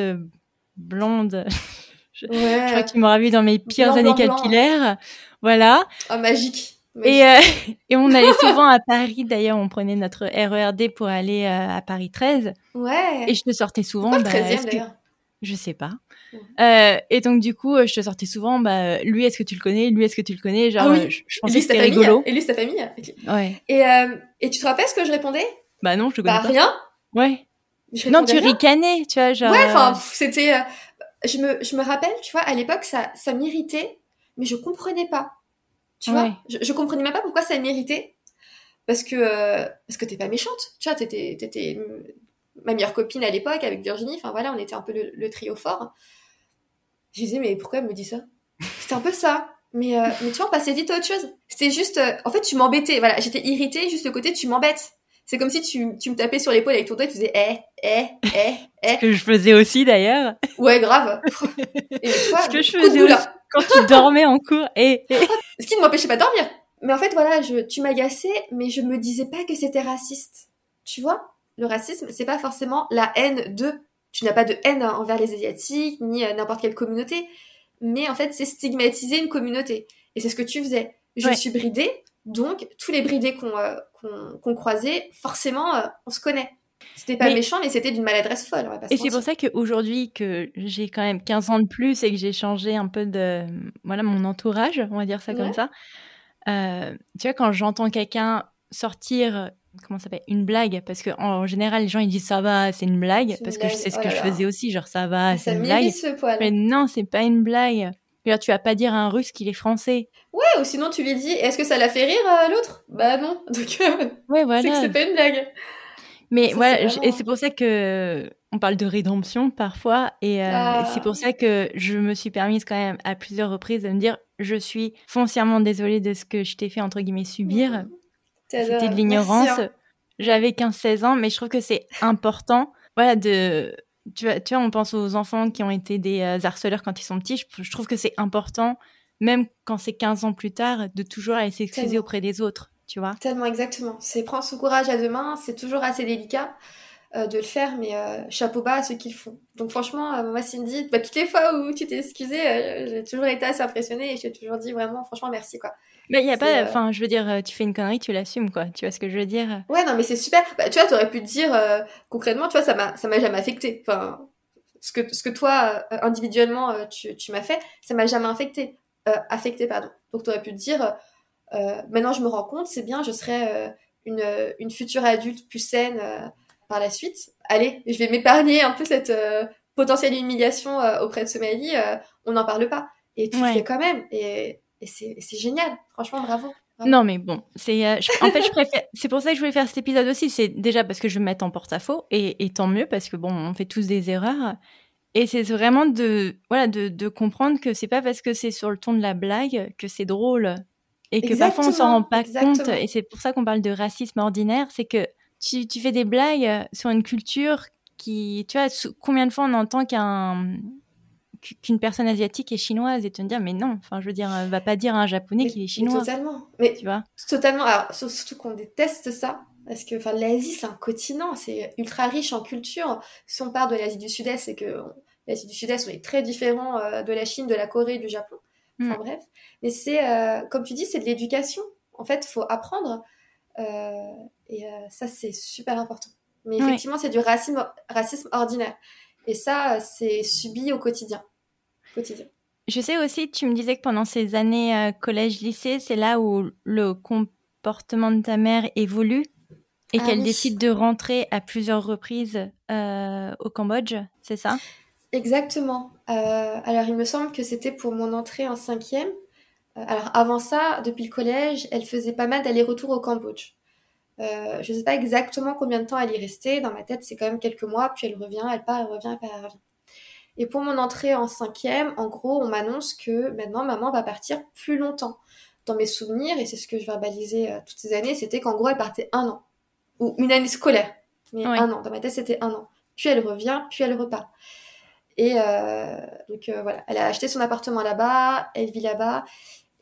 blonde. je, ouais. crois qu'il m'aura vu dans mes pires années capillaires. Voilà. Oh, magique. Et, euh, et on allait souvent à Paris. D'ailleurs, on prenait notre RERD pour aller à Paris 13. Ouais. Et je te sortais souvent. Pourquoi le 13e, bah, d'ailleurs? Je sais pas. Euh, et donc du coup, je te sortais souvent, bah, lui, est-ce que tu le connais? Lui, est-ce que tu le connais? Genre, ah oui. je, je pensais que c'était rigolo. Et lui, sa famille. Ouais. Et, euh, et tu te rappelles ce que je répondais? Bah non, je te connais bah, pas. rien. Ouais. non, tu ricanais, tu vois, genre. Ouais, enfin, euh, c'était. Euh, je me, je me rappelle, tu vois, à l'époque, ça, ça m'irritait, mais je comprenais pas. Tu vois, je, je comprenais même pas pourquoi ça m'irritait. Parce que, parce que t'es pas méchante. Tu vois, t'étais, t'étais ma meilleure copine à l'époque avec Virginie. Enfin voilà, on était un peu le, le trio fort. Je disais, mais pourquoi elle me dit ça? C'était un peu ça. Mais, euh, mais tu vois, on passait vite à autre chose. C'était juste, euh, en fait, tu m'embêtais. Voilà, j'étais irritée, juste le côté, tu m'embêtes. C'est comme si tu, tu me tapais sur l'épaule avec ton doigt et tu faisais, eh, eh, eh, eh. Ce que je faisais aussi d'ailleurs. Ouais, grave. Et Ce que je faisais aussi quand tu dormais en cours. Et, eh, Ce qui ne m'empêchait pas de dormir. Mais en fait, voilà, je, tu m'agaçais, mais je me disais pas que c'était raciste. Tu vois? Le racisme, c'est pas forcément la haine de tu n'as pas de haine envers les Asiatiques, ni euh, n'importe quelle communauté, mais en fait, c'est stigmatiser une communauté. Et c'est ce que tu faisais. Je suis bridée, donc tous les bridés qu'on euh, croisait, forcément, euh, on se connaît. C'était pas méchant, mais c'était d'une maladresse folle. et c'est pour ça qu'aujourd'hui, que j'ai quand même 15 ans de plus et que j'ai changé un peu de voilà mon entourage, on va dire ça comme ça. tu vois, quand j'entends quelqu'un sortir comment ça s'appelle une blague parce que en général les gens ils disent ça va c'est une blague parce que c'est ce que oh je faisais aussi genre ça va c'est une blague mais non c'est pas une blague tu vas pas dire à un russe qu'il est français ouais ou sinon tu lui dis est-ce que ça l'a fait rire à l'autre? Bah non donc euh, ouais voilà c'est que c'est pas une blague mais ouais et c'est pour ça que on parle de rédemption parfois et euh, ah. c'est pour ça que je me suis permise quand même à plusieurs reprises de me dire je suis foncièrement désolée de ce que je t'ai fait entre guillemets subir. C'était de l'ignorance. Hein. J'avais 15-16 ans, mais je trouve que c'est important, voilà, de, tu vois, tu vois, on pense aux enfants qui ont été des euh, harceleurs quand ils sont petits. Je, trouve que c'est important, même quand c'est 15 ans plus tard, de toujours aller s'excuser auprès des autres, tu vois. Tellement exactement. C'est prendre son courage à deux mains, c'est toujours assez délicat. De le faire, mais chapeau bas à ceux qui le font. Donc franchement, moi Cindy, bah, toutes les fois où tu t'es excusée, j'ai toujours été assez impressionnée et j'ai toujours dit vraiment, franchement, merci quoi. Mais il y a pas, enfin, je veux dire, tu fais une connerie, tu l'assumes quoi. Tu vois ce que je veux dire? Ouais, non, mais c'est super. Bah, tu vois, t'aurais pu te dire concrètement, tu vois, ça m'a, ça m'a jamais affecté. Enfin, ce que, ce que toi individuellement tu, tu m'as fait, ça m'a jamais affecté. affecté, pardon. Donc t'aurais pu te dire euh, maintenant, je me rends compte, c'est bien, je serai euh, une, une, future adulte plus saine euh, par la suite. Allez, je vais m'épargner un peu cette potentielle humiliation auprès de Somalie. on n'en parle pas. Et tu le fais quand même. Et, et c'est génial. Franchement, bravo. Non, mais bon, c'est en fait je préfère. C'est pour ça que je voulais faire cet épisode aussi. C'est déjà parce que je veux me mettre en porte-à-faux et, et, tant mieux parce que bon, on fait tous des erreurs. Et c'est vraiment de voilà de, de comprendre que c'est pas parce que c'est sur le ton de la blague que c'est drôle et que parfois on s'en rend pas compte. Et c'est pour ça qu'on parle de racisme ordinaire, c'est que tu, tu, fais des blagues euh, sur une culture qui, tu vois, combien de fois on entend qu'un qu'une personne asiatique est chinoise et te dire mais non enfin je veux dire va pas dire à un japonais qu'il est chinois totalement mais tu vois totalement alors surtout qu'on déteste ça parce que enfin l'Asie c'est un continent c'est ultra riche en culture si on part de l'Asie du Sud-Est c'est que l'Asie du Sud-Est on est très différent euh, de la Chine de la Corée du Japon enfin mm. bref mais c'est, euh, comme tu dis, c'est de l'éducation. En fait, il faut apprendre. Euh, et euh, ça, c'est super important. Mais effectivement, c'est du racisme, racisme ordinaire. Et ça, c'est subi au quotidien. quotidien. Je sais aussi, tu me disais que pendant ces années collège-lycée, c'est là où le comportement de ta mère évolue et ah qu'elle décide de rentrer à plusieurs reprises au Cambodge, c'est ça? Exactement. alors, il me semble que c'était pour mon entrée en cinquième. Euh, alors avant ça, depuis le collège, elle faisait pas mal d'allers-retours au Cambodge. Euh, je ne sais pas exactement combien de temps elle y restait. Dans ma tête, c'est quand même quelques mois. Puis elle revient, elle part, elle revient, elle part, elle revient. Et pour mon entrée en cinquième, en gros, on m'annonce que maintenant maman va partir plus longtemps. Dans mes souvenirs, et c'est ce que je verbalisais euh, toutes ces années, c'était qu'en gros, elle partait un an. Ou une année scolaire. Mais un an. Dans ma tête, c'était un an. Puis elle revient, puis elle repart. Et donc voilà, elle a acheté son appartement là-bas, elle vit là-bas.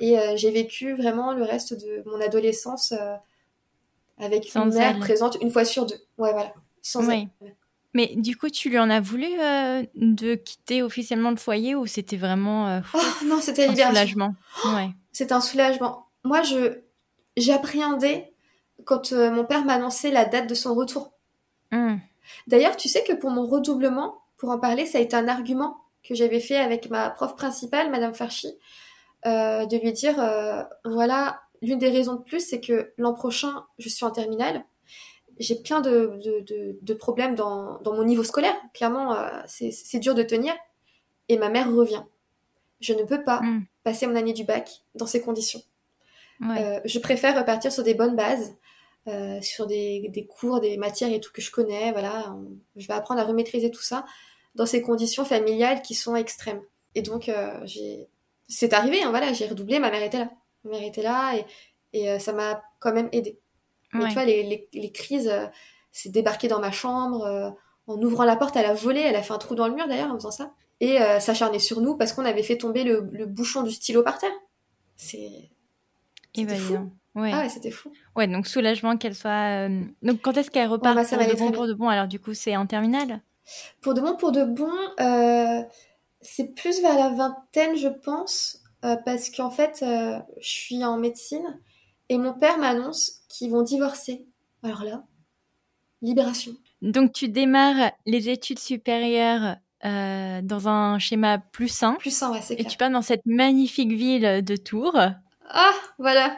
Et euh, j'ai vécu vraiment le reste de mon adolescence euh, avec une mère présente une fois sur deux. Ouais, voilà. Sans oui. Mais du coup, tu lui en as voulu euh, de quitter officiellement le foyer ou c'était vraiment oh, non, c'était un soulagement ouais. C'était un soulagement. Moi, je j'appréhendais quand mon père m'annonçait la date de son retour. Mmh. D'ailleurs, tu sais que pour mon redoublement, pour en parler, ça a été un argument que j'avais fait avec ma prof principale, Madame Farchi. Euh, de lui dire euh, voilà, l'une des raisons de plus, c'est que l'an prochain, je suis en terminale. J'ai plein de, de, de, problèmes dans, dans, mon niveau scolaire. Clairement, euh, c'est dur de tenir. Et ma mère revient. Je ne peux pas mm. passer mon année du bac dans ces conditions. je préfère repartir sur des bonnes bases, sur des, des, cours, des matières et tout que je connais. Voilà, je vais apprendre à remaîtriser tout ça dans ces conditions familiales qui sont extrêmes. Et donc, c'est arrivé, hein, voilà, j'ai redoublé, ma mère était là. Était là et, et euh, ça m'a quand même aidé. Mais tu vois, les, les, les crises, euh, c'est débarquer dans ma chambre, euh, en ouvrant la porte, elle a volé, elle a fait un trou dans le mur d'ailleurs en faisant ça. Et s'acharner sur nous parce qu'on avait fait tomber le, le, bouchon du stylo par terre. C'est. C'était fou. Ouais. Ah ouais, c'était fou. Ouais, donc soulagement qu'elle soit. Donc quand est-ce qu'elle repart bah, ça pour, de bon, pour de bon Alors du coup, c'est en terminale? Pour de bon, pour de bon. C'est plus vers la vingtaine, je pense, euh, parce qu'en fait, euh, je suis en médecine et mon père m'annonce qu'ils vont divorcer. Alors là, libération. Donc tu démarres les études supérieures euh, dans un schéma plus sain. Plus sain, ouais, c'est Et tu pars dans cette magnifique ville de Tours. Ah, voilà.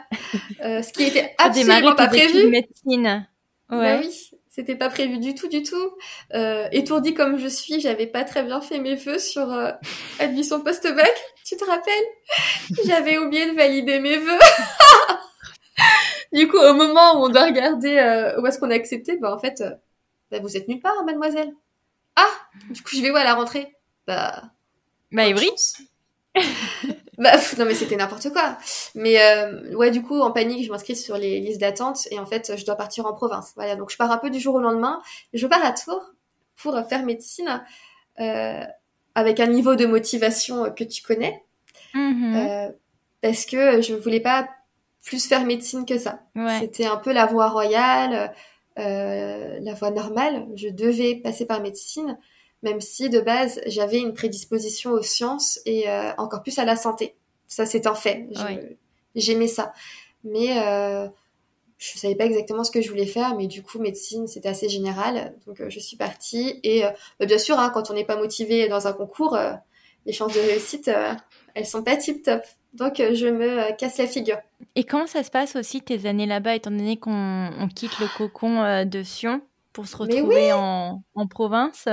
ce qui était absolument pas prévu. médecine. Bah ouais. Bah oui, c'était pas prévu du tout, du tout. Euh, étourdie comme je suis, j'avais pas très bien fait mes vœux sur euh, admission post-bac. Tu te rappelles? J'avais oublié de valider mes vœux. du coup, au moment où on doit regarder euh, où est-ce qu'on a accepté, bah en fait, euh, bah, vous êtes nulle part, hein, mademoiselle. Ah Du coup, je vais où à la rentrée? Bah... Bah, bah, non mais c'était n'importe quoi. Mais euh, ouais, du coup, en panique, je m'inscris sur les listes d'attente et en fait, je dois partir en province. Voilà, donc je pars un peu du jour au lendemain. Je pars à Tours pour faire médecine euh, avec un niveau de motivation que tu connais, mm-hmm. euh, parce que je voulais pas plus faire médecine que ça. C'était un peu la voie royale. la voie normale. Je devais passer par médecine, même si de base j'avais une prédisposition aux sciences et encore plus à la santé. Ça, c'est un fait. J'aimais ça. Mais je savais pas exactement ce que je voulais faire, mais du coup, médecine, c'était assez général. Donc, je suis partie. Et bah, bien sûr, hein, quand on n'est pas motivé dans un concours, les chances de réussite, elles sont pas tip top. Donc, euh, je me euh, casse la figure. Et comment ça se passe aussi tes années là-bas, étant donné qu'on quitte le cocon euh, de Sion pour se retrouver en, province?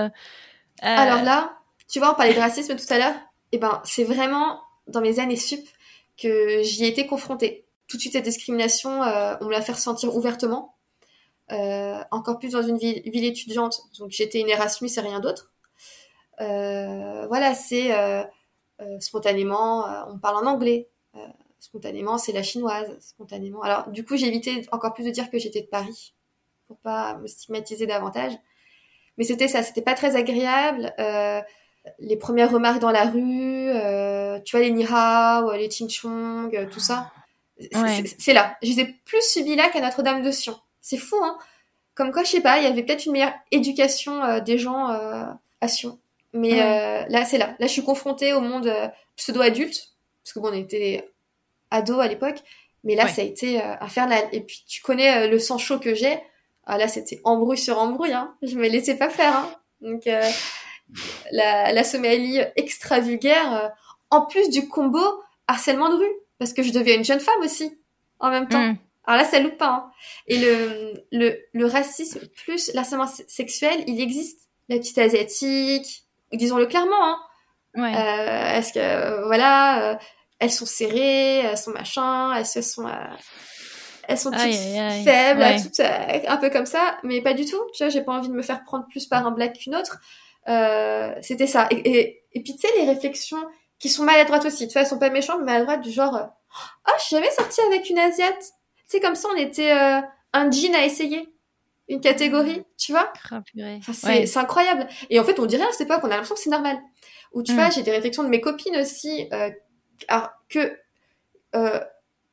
Alors là, tu vois, on parlait de racisme tout à l'heure. Eh ben, c'est vraiment dans mes années sup que j'y ai été confrontée. Tout de suite, cette discrimination, on me l'a fait ressentir ouvertement. encore plus dans une ville, ville étudiante. Donc, j'étais une Erasmus et rien d'autre. voilà, c'est euh, spontanément, euh, on parle en anglais. Euh, spontanément, c'est la chinoise. Spontanément. Alors, du coup, évité encore plus de dire que j'étais de Paris pour pas me stigmatiser davantage. Mais c'était ça, c'était pas très agréable. les premières remarques dans la rue, tu vois, les Nihao, les Ching Chong, tout ça. C'est là. Je les ai plus subis là qu'à Notre-Dame de Sion. C'est fou, hein. Comme quoi, je sais pas, il y avait peut-être une meilleure éducation des gens à Sion. Mais euh, là, c'est là. Là, je suis confrontée au monde euh, pseudo-adulte, parce que bon, on était ados à l'époque, mais là, ça a été euh, infernal. Et puis, tu connais le sang chaud que j'ai. Ah, là, c'était embrouille sur embrouille. Hein. Je me laissais pas faire. Hein. Donc, la, la Somalie extra vulgaire, en plus du combo harcèlement de rue, parce que je deviens une jeune femme aussi, en même temps. Mm. Alors là, ça loupe pas. Hein. Et le, le, le racisme plus l'harcèlement sexuel, il existe. La petite asiatique, disons-le clairement. Hein. Ouais. Euh, est-ce que voilà, euh, elles sont serrées, elles sont machin, elles se sont, euh, elles sont toutes faibles, toutes un peu comme ça, mais pas du tout. Tu vois, j'ai pas envie de me faire prendre plus par un black qu'une autre. C'était ça. Et, et, et puis tu sais les réflexions qui sont maladroites aussi. Tu vois, elles sont pas méchantes, mais maladroites du genre, oh, je suis jamais sortie avec une asiate. C'est comme ça, on était un jean à essayer une catégorie, tu vois? C'est, incroyable. Et en fait, on dirait à cette époque, on a l'impression que c'est normal. Ou tu vois, mm. j'ai des réflexions de mes copines aussi, euh, que euh,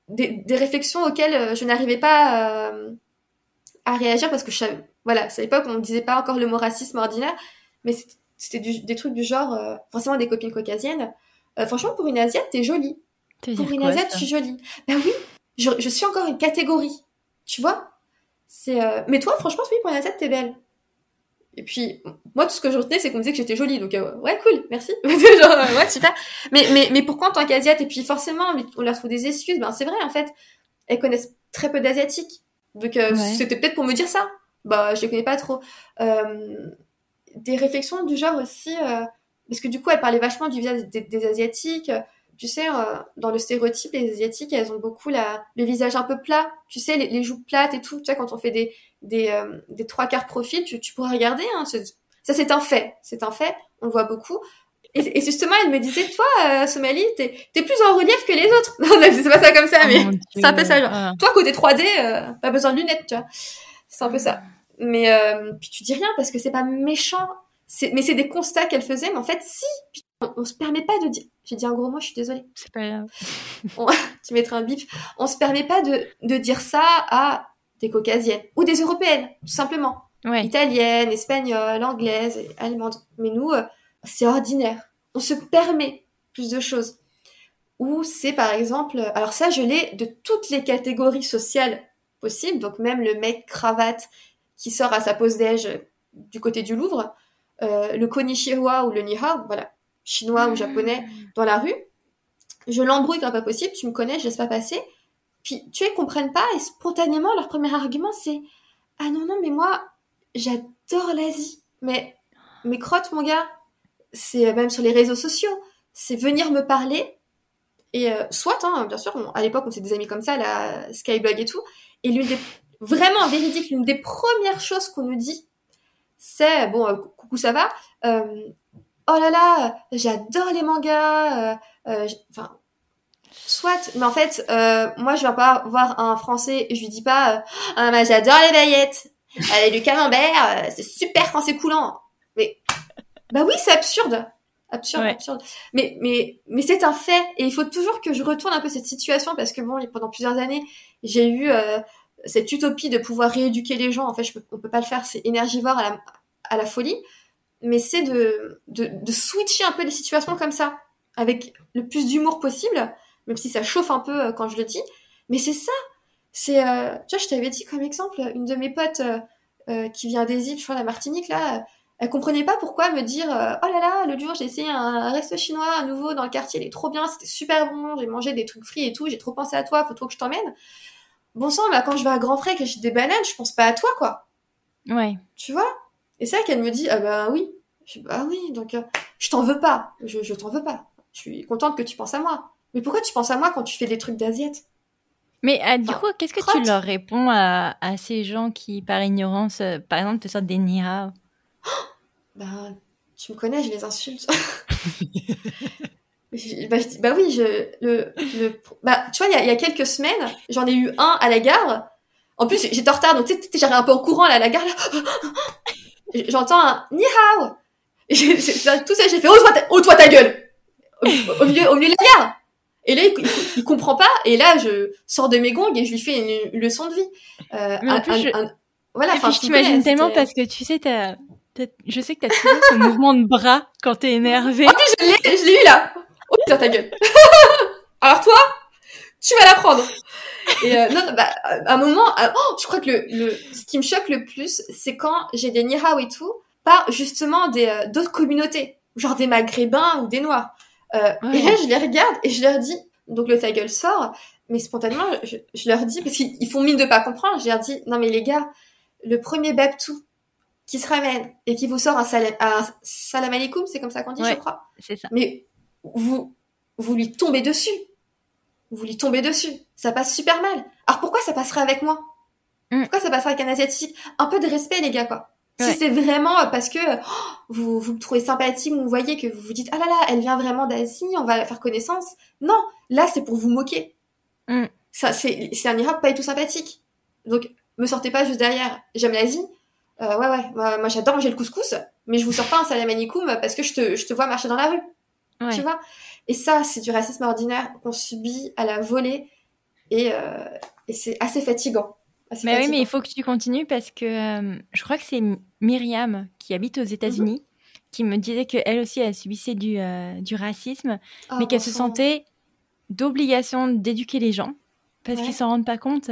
des, réflexions auxquelles euh, je n'arrivais pas euh, à réagir parce que je savais, voilà, à cette époque, on ne disait pas encore le mot racisme ordinaire, mais c'était des trucs du genre, forcément des copines caucasiennes. franchement, pour une asiate, t'es jolie. Pour une asiate, je suis jolie. Ben oui, je, je suis encore une catégorie. Tu vois c'est euh, mais toi franchement oui pour la tête t'es belle et puis moi tout ce que je retenais c'est qu'on me disait que j'étais jolie donc euh, ouais cool merci. Genre euh, ouais super. Mais mais mais pourquoi en tant qu'asiate et puis forcément on leur trouve des excuses ben c'est vrai en fait. Elles connaissent très peu d'asiatiques. Donc c'était peut-être pour me dire ça. Bah je les connais pas trop. Des réflexions du genre aussi parce que du coup elle parlait vachement du visage des asiatiques. Tu sais, euh, dans le stéréotype, les asiatiques, elles ont beaucoup la, le visage un peu plat. Tu sais, les, joues plates et tout. Tu sais, quand on fait des des, euh, des trois quarts profil, tu, tu pourrais regarder. Hein, ça, c'est un fait. C'est un fait. On le voit beaucoup. Et, et, justement, elle me disait, toi, euh, Somalie, t'es es plus en relief que les autres. Non, c'est pas ça comme ça, mais c'est un peu ça. Genre. Ah. Toi, côté 3D, euh, pas besoin de lunettes, tu vois. C'est un peu ça. Mais puis tu dis rien parce que c'est pas méchant. Mais c'est des constats qu'elle faisait. Mais en fait, si, on, se permet pas de dire. J'ai dit un gros mot, je suis désolée. C'est pas grave. tu mettras un bip. On se permet pas de, de dire ça à des caucasiennes ou des européennes, tout simplement. Ouais. Italiennes, espagnoles, anglaises, allemandes. Mais nous, euh, c'est ordinaire. On se permet plus de choses. Ou c'est par exemple, alors ça, je l'ai de toutes les catégories sociales possibles. Donc même le mec cravate qui sort à sa pause déj du côté du Louvre, euh, le konnichiwa ou le nihao, voilà, chinois ou japonais dans la rue. Je l'embrouille quand pas possible, tu me connais, je laisse pas passer. Tu vois, ils comprennent pas et spontanément, leur premier argument c'est Ah non, non, mais moi, j'adore l'Asie. Mais, mes crottes, mon gars, c'est même sur les réseaux sociaux, c'est venir me parler. Et euh, soit, hein, bien sûr, à l'époque, on s'est des amis comme ça, la Skyblog et tout. Et l'une des, vraiment véridique, l'une des premières choses qu'on nous dit, c'est, bon, euh, coucou, ça va, euh, oh là là, j'adore les mangas. Euh, euh, enfin, soit, mais en fait, euh, moi, je vais pas voir un Français, je lui dis pas, ah, bah, j'adore les baguettes, allez, le camembert, c'est super quand c'est coulant. Mais, bah oui, c'est absurde. Absurde, absurde. Mais, mais, mais c'est un fait. Et il faut toujours que je retourne un peu cette situation parce que bon, pendant plusieurs années, j'ai eu cette utopie de pouvoir rééduquer les gens. En fait, je on peut pas le faire, c'est énergivore à la, à la folie. Mais c'est de, de, de switcher un peu les situations comme ça, avec le plus d'humour possible, même si ça chauffe un peu euh, quand je le dis. Mais c'est ça. C'est, euh, tu vois, je t'avais dit comme exemple, une de mes potes euh, qui vient des îles, je crois la Martinique, là, elle comprenait pas pourquoi me dire oh là là le jour j'ai essayé un resto chinois à nouveau dans le quartier il est trop bien c'était super bon j'ai mangé des trucs frits et tout j'ai trop pensé à toi faut trop que je t'emmène bon sang, bah, quand je vais à Grand Frais et que j'achète des bananes, je pense pas à toi, quoi. Ouais. Tu vois? Et c'est là qu'elle me dit, ah bah oui. Je dis, bah oui, donc euh, je t'en veux pas. Je, je t'en veux pas. Je suis contente que tu penses à moi. Mais pourquoi tu penses à moi quand tu fais des trucs d'asiette mais euh, du coup, qu'est-ce que tu leur réponds à, à, ces gens qui, par ignorance, euh, par exemple, te sortent des nia Bah, tu me connais, je les insulte. bah, bah, oui, je, le, le, bah, tu vois, il y a, y a, quelques semaines, j'en ai eu un à la gare. En plus, j'étais en retard, donc tu sais, j'arrive un peu en courant là, à la gare. J'entends un ni hao. tout ça, j'ai fait oh toi, ta, oh, toi ta gueule au, milieu, au milieu de la gare. Et là, il, il, comprend pas. Et là, je sors de mes gongs et je lui fais une, leçon de vie. Euh, Mais en plus, je... voilà. Enfin, je t'imagine tellement parce que tu sais, t'as, je sais que t'as toujours ce mouvement de bras quand t'es énervé. En plus, je l'ai eu là. Oh putain, ta gueule. Alors toi, tu vas l'apprendre. Et euh, non, bah, à un moment, oh, je crois que le, le, ce qui me choque le plus, c'est quand j'ai des nihao et tout, par justement des euh, d'autres communautés, genre des maghrébins ou des noirs. Euh, Et là, je les regarde et je leur dis, donc le ta gueule sort, mais spontanément, je, je leur dis, parce qu'ils font mine de pas comprendre, je leur dis, non mais les gars, le premier Babtou qui se ramène et qui vous sort un salam, un salam alaikum, c'est comme ça qu'on dit, je crois. C'est ça. Mais vous, vous lui tombez dessus. Vous lui tombez dessus. Ça passe super mal. Alors pourquoi ça passerait avec moi? Mm. Pourquoi ça passerait avec un asiatique? Un peu de respect, les gars, quoi. Si c'est vraiment parce que oh, vous, vous me trouvez sympathique, vous voyez que vous vous dites ah là là, elle vient vraiment d'Asie, on va faire connaissance. Non, là c'est pour vous moquer. Mm. Ça c'est c'est un Irak pas du tout sympathique. Donc me sortez pas juste derrière. J'aime l'Asie. Euh, ouais ouais, moi, moi j'adore manger le couscous, mais je vous sors pas un salam alaikum parce que je te je te vois marcher dans la rue. Tu vois? Et ça, c'est du racisme ordinaire qu'on subit à la volée et, euh, et c'est assez fatigant. Mais oui, mais il faut que tu continues parce que euh, je crois que c'est Myriam qui habite aux États-Unis mhm. qui me disait qu'elle aussi, elle subissait du, euh, du racisme, oh, mais qu'elle se sentait d'obligation d'éduquer les gens parce qu'ils s'en rendent pas compte.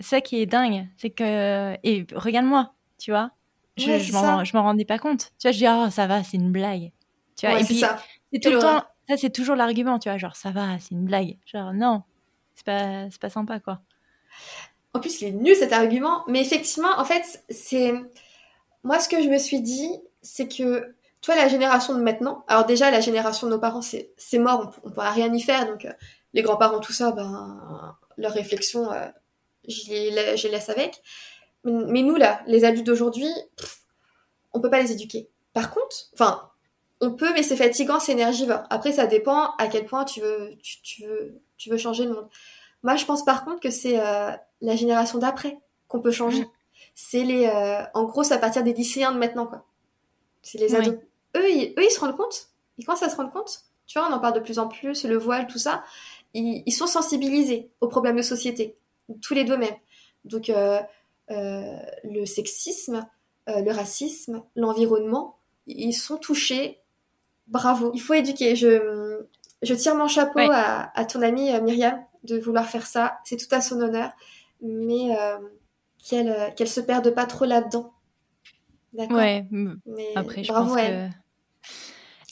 Ça qui est dingue, c'est que. Et regarde-moi, tu vois. Je, ouais, je m'en rendais pas compte. Tu vois, je dis, oh, ça va, c'est une blague. Tu vois, et puis, ça. C'est tout le temps, ça c'est toujours l'argument, tu vois, genre ça va, c'est une blague. Genre non, c'est pas, pas sympa quoi. En plus, il est nul cet argument, mais effectivement, en fait, c'est. Moi, ce que je me suis dit, c'est que, toi, la génération de maintenant, alors déjà, la génération de nos parents, c'est, mort, on, ne pourra rien y faire, donc euh, les grands-parents, tout ça, ben, leurs réflexions, euh, je, les, laisse avec. Mais, nous, là, les adultes d'aujourd'hui, on peut pas les éduquer. Par contre, enfin, on peut, mais c'est fatigant, c'est énergivore. Après, ça dépend à quel point tu veux, tu, veux, tu veux changer le monde. Moi, je pense par contre que c'est euh, la génération d'après qu'on peut changer. Mm. C'est les, euh, en gros, c'est à partir des lycéens de maintenant, quoi. C'est les ados. Eux, ils, eux, ils se rendent compte. Ils commencent à se rendre compte. Tu vois, on en parle de plus en plus, le voile, tout ça. Ils, ils sont sensibilisés aux problèmes de société, tous les mêmes. Donc, euh, le sexisme, le racisme, l'environnement, ils sont touchés bravo. Il faut éduquer. Je, je tire mon chapeau à, à, ton amie Myriam de vouloir faire ça. C'est tout à son honneur. Mais euh, qu'elle euh, qu'elle se perde pas trop là-dedans. D'accord? Ouais. Mais Après, je pense elle. que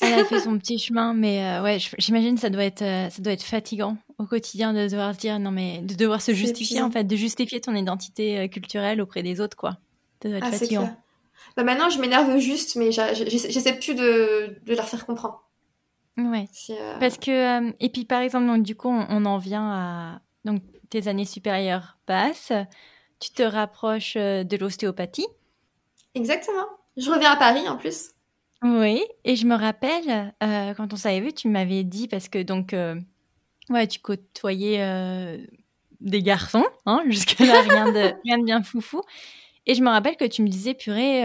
elle a fait son petit chemin, mais euh, ouais, j'imagine ça doit être ça doit être fatigant au quotidien de devoir se dire non mais de devoir se justifier en fait, de justifier ton identité culturelle auprès des autres quoi. Ça doit être ah, fatigant. Bah maintenant, je m'énerve juste, mais j'essaie plus de, de, leur faire comprendre. Ouais. Euh, Parce que, euh, et puis par exemple, donc, du coup, on, en vient à donc, tes années supérieures passent, tu te rapproches euh, de l'ostéopathie. Exactement. Je reviens à Paris en plus. Oui, et je me rappelle, quand on s'avait vu, tu m'avais dit, parce que donc, ouais, tu côtoyais des garçons, hein, jusque-là, rien de, rien de bien foufou. Et je me rappelle que tu me disais, purée,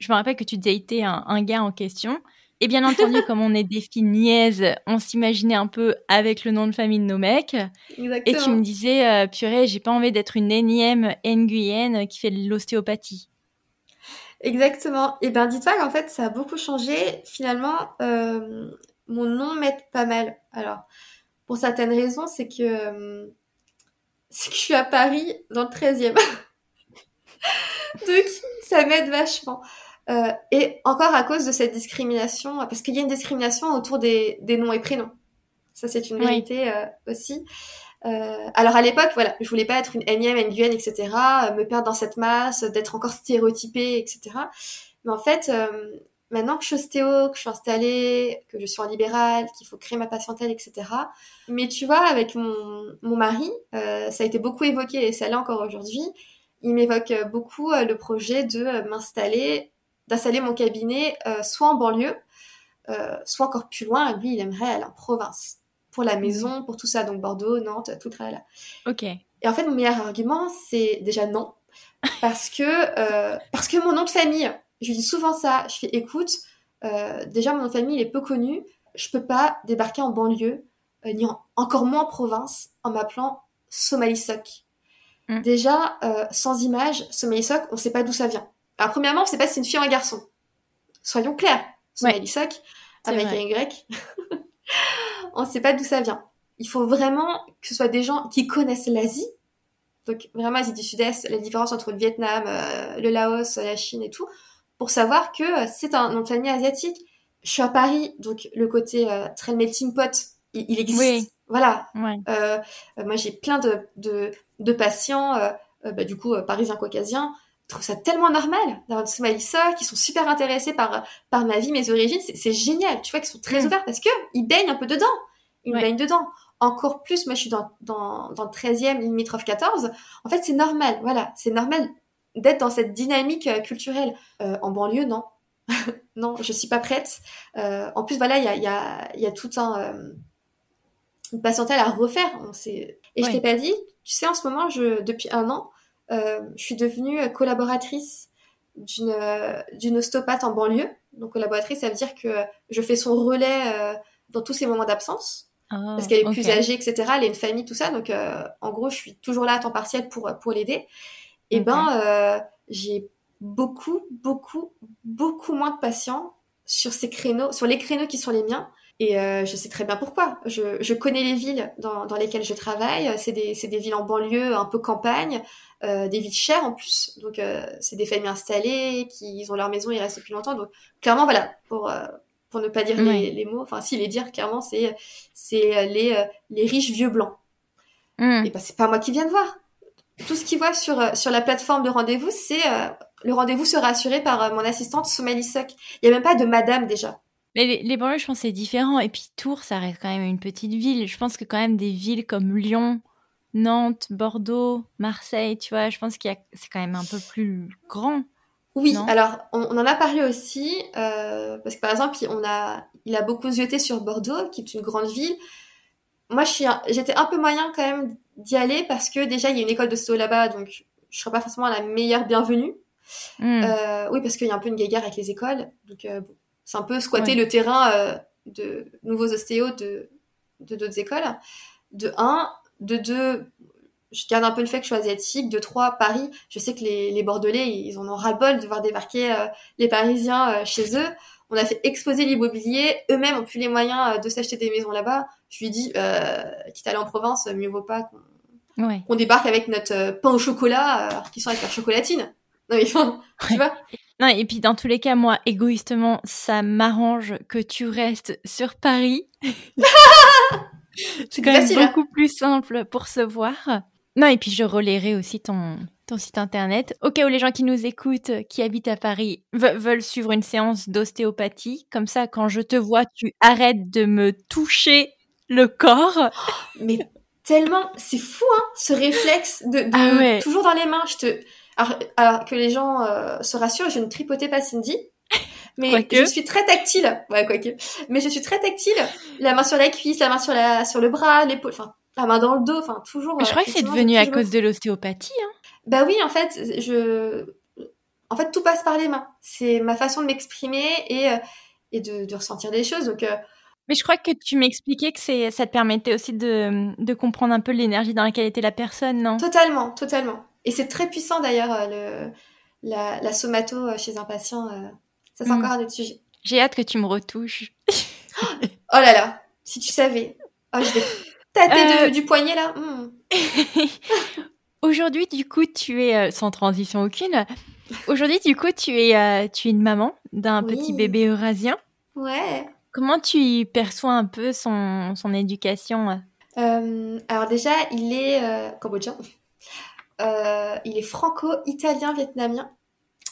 je me rappelle que tu datais un, un gars en question Et bien entendu, comme on est des filles niaises, on s'imaginait un peu avec le nom de famille de nos mecs. Et tu me disais, euh, purée, j'ai pas envie d'être une énième Nguyen qui fait de l'ostéopathie. Exactement. Et ben dis-toi qu'en fait, ça a beaucoup changé. Finalement, euh, mon nom m'aide pas mal. Alors, pour certaines raisons, c'est que, euh, c'est que je suis à Paris, dans le 13e. Donc, ça m'aide vachement. Euh, et encore à cause de cette discrimination, parce qu'il y a une discrimination autour des, des noms et prénoms. Ça, c'est une vérité euh, aussi. Euh, alors à l'époque, voilà, je voulais pas être une énième NGN, etc., me perdre dans cette masse, d'être encore stéréotypée, etc. Mais en fait, maintenant que je suis ostéo, que je suis installée, que je suis en libéral, qu'il faut créer ma patientèle, etc. Mais tu vois, avec mon, mon mari, ça a été beaucoup évoqué et ça l'est encore aujourd'hui. Il m'évoque beaucoup le projet de m'installer, d'installer mon cabinet soit en banlieue, soit encore plus loin. Lui, il aimerait aller en province pour la mhm. maison, pour tout ça, donc Bordeaux, Nantes, tout là. Ok. Et en fait, mon meilleur argument, c'est déjà non, parce que euh, parce que mon nom de famille, je dis souvent ça. Je fais, écoute, euh, déjà mon nom de famille il est peu connu, je peux pas débarquer en banlieue, euh, ni encore moins en province, en m'appelant Somali Sock. Mm. Déjà, sans image, Somali Sock, on sait pas d'où ça vient. Alors premièrement, on sait pas si c'est une fille ou un garçon. Soyons clairs, Somali Sock avec un Y. on ne sait pas d'où ça vient. Il faut vraiment que ce soit des gens qui connaissent l'Asie. Donc vraiment Asie du Sud-Est, la différence entre le Vietnam, euh, le Laos, la Chine et tout, pour savoir que euh, c'est un nom de famille asiatique. Je suis à Paris, donc le côté euh, très melting pot, il, existe. Voilà. moi j'ai plein de, de, patients, bah, du coup parisiens, caucasiens, trouve ça tellement normal d'avoir des Somalisa qui sont super intéressés par par ma vie, mes origines. C'est génial, tu vois, qu'ils sont très mm. ouverts parce que ils baignent un peu dedans. Ils baignent dedans. Encore plus, moi, je suis dans dans dans le 13e limitrophe 14. En fait, c'est normal. Voilà, c'est normal d'être dans cette dynamique euh, culturelle. Euh, en banlieue, non. non, je suis pas prête. Euh, en plus, voilà, il y a y a y a tout un une patientèle à refaire. On et je t'ai pas dit, tu sais, en ce moment, je depuis un an, je suis devenue collaboratrice d'une euh, d'une ostéopathe en banlieue. Donc collaboratrice, ça veut dire que je fais son relais euh, dans tous ces moments d'absence. Ah, parce qu'elle est plus âgée, etc. Elle a une famille, tout ça. Donc, en gros, je suis toujours là à temps partiel pour, pour l'aider. Et ben, j'ai beaucoup, beaucoup, beaucoup moins de patients sur ces créneaux, sur les créneaux qui sont les miens. Et euh, je sais très bien pourquoi. Je, je connais les villes dans, dans, lesquelles je travaille. C'est des, des, villes en banlieue, un peu campagne, euh, des villes chères en plus. Donc euh, c'est des familles installées, qui ont leur maison, ils restent depuis longtemps. Donc clairement, voilà, pour pour ne pas dire les, les, mots, enfin si les dire clairement, c'est les les riches vieux blancs. Mm. Et ben c'est pas moi qui viens de voir. Tout ce qu'ils voient sur sur la plateforme de rendez-vous, c'est le rendez-vous sera assuré par mon assistante Somalie Sock. Il y a même pas de madame déjà. Mais les, les, banlieues, je pense, c'est différent. Et puis Tours, ça reste quand même une petite ville. Je pense que quand même des villes comme Lyon, Nantes, Bordeaux, Marseille, tu vois, je pense qu'il y a, c'est quand même un peu plus grand. Oui, alors on, en a parlé aussi euh, parce que par exemple, on a, il a beaucoup zioté sur Bordeaux, qui est une grande ville. Moi, j'étais un peu moyen quand même d'y aller parce que déjà il y a une école de sto là-bas, donc je serais pas forcément la meilleure bienvenue. Hmm. Euh, oui, parce qu'il y a un peu une guéguerre avec les écoles, donc euh, bon, c'est un peu squatter le terrain euh, de nouveaux ostéos de d'autres écoles. De un, de deux, je garde un peu le fait que je suis asiatique. De trois, Paris. Je sais que les, les Bordelais, ils en ont ras-le-bol de voir débarquer euh, les Parisiens euh, chez eux. On a fait exposer l'immobilier. Eux-mêmes ont plus les moyens de s'acheter des maisons là-bas. Je lui dis, quitte à aller en province, mieux vaut pas qu'on débarque avec notre pain au chocolat, alors qu'ils sont avec leur chocolatine. Non mais enfin, tu vois non, et puis dans tous les cas, moi, égoïstement, ça m'arrange que tu restes sur Paris. c'est quand même hein. beaucoup plus simple pour se voir. Non, et puis je relayerai aussi ton, ton site internet. Au cas où les gens qui nous écoutent, qui habitent à Paris, veulent suivre une séance d'ostéopathie, comme ça, quand je te vois, tu arrêtes de me toucher le corps. Mais tellement, c'est fou, hein, ce réflexe de, ah toujours dans les mains. Je te, alors, que les gens euh, se rassurent, je ne tripotais pas Cindy. Mais je suis très tactile. Ouais, quoique. Mais je suis très tactile. La main sur la cuisse, la main sur la, sur le bras, l'épaule, enfin, la main dans le dos, enfin, toujours. Mais je crois que c'est devenu à cause de l'ostéopathie, hein. Bah oui, en fait, je, en fait, tout passe par les mains. C'est ma façon de m'exprimer et, euh, et de, ressentir des choses. Donc, mais je crois que tu m'expliquais que ça te permettait aussi de, de comprendre un peu l'énergie dans laquelle était la personne, non? Totalement, totalement. Et c'est très puissant d'ailleurs, le, la, la, somato chez un patient. ça, c'est mm. encore un autre sujet. J'ai hâte que tu me retouches. oh là là, si tu savais. Oh, je vais taper du poignet là. Mm. Aujourd'hui, du coup, tu es euh, sans transition aucune. Aujourd'hui, du coup, tu es, euh, tu es une maman d'un petit bébé eurasien. Ouais. Comment tu perçois un peu son, son éducation euh, Alors déjà, il est cambodgien. Il est franco-italien-vietnamien.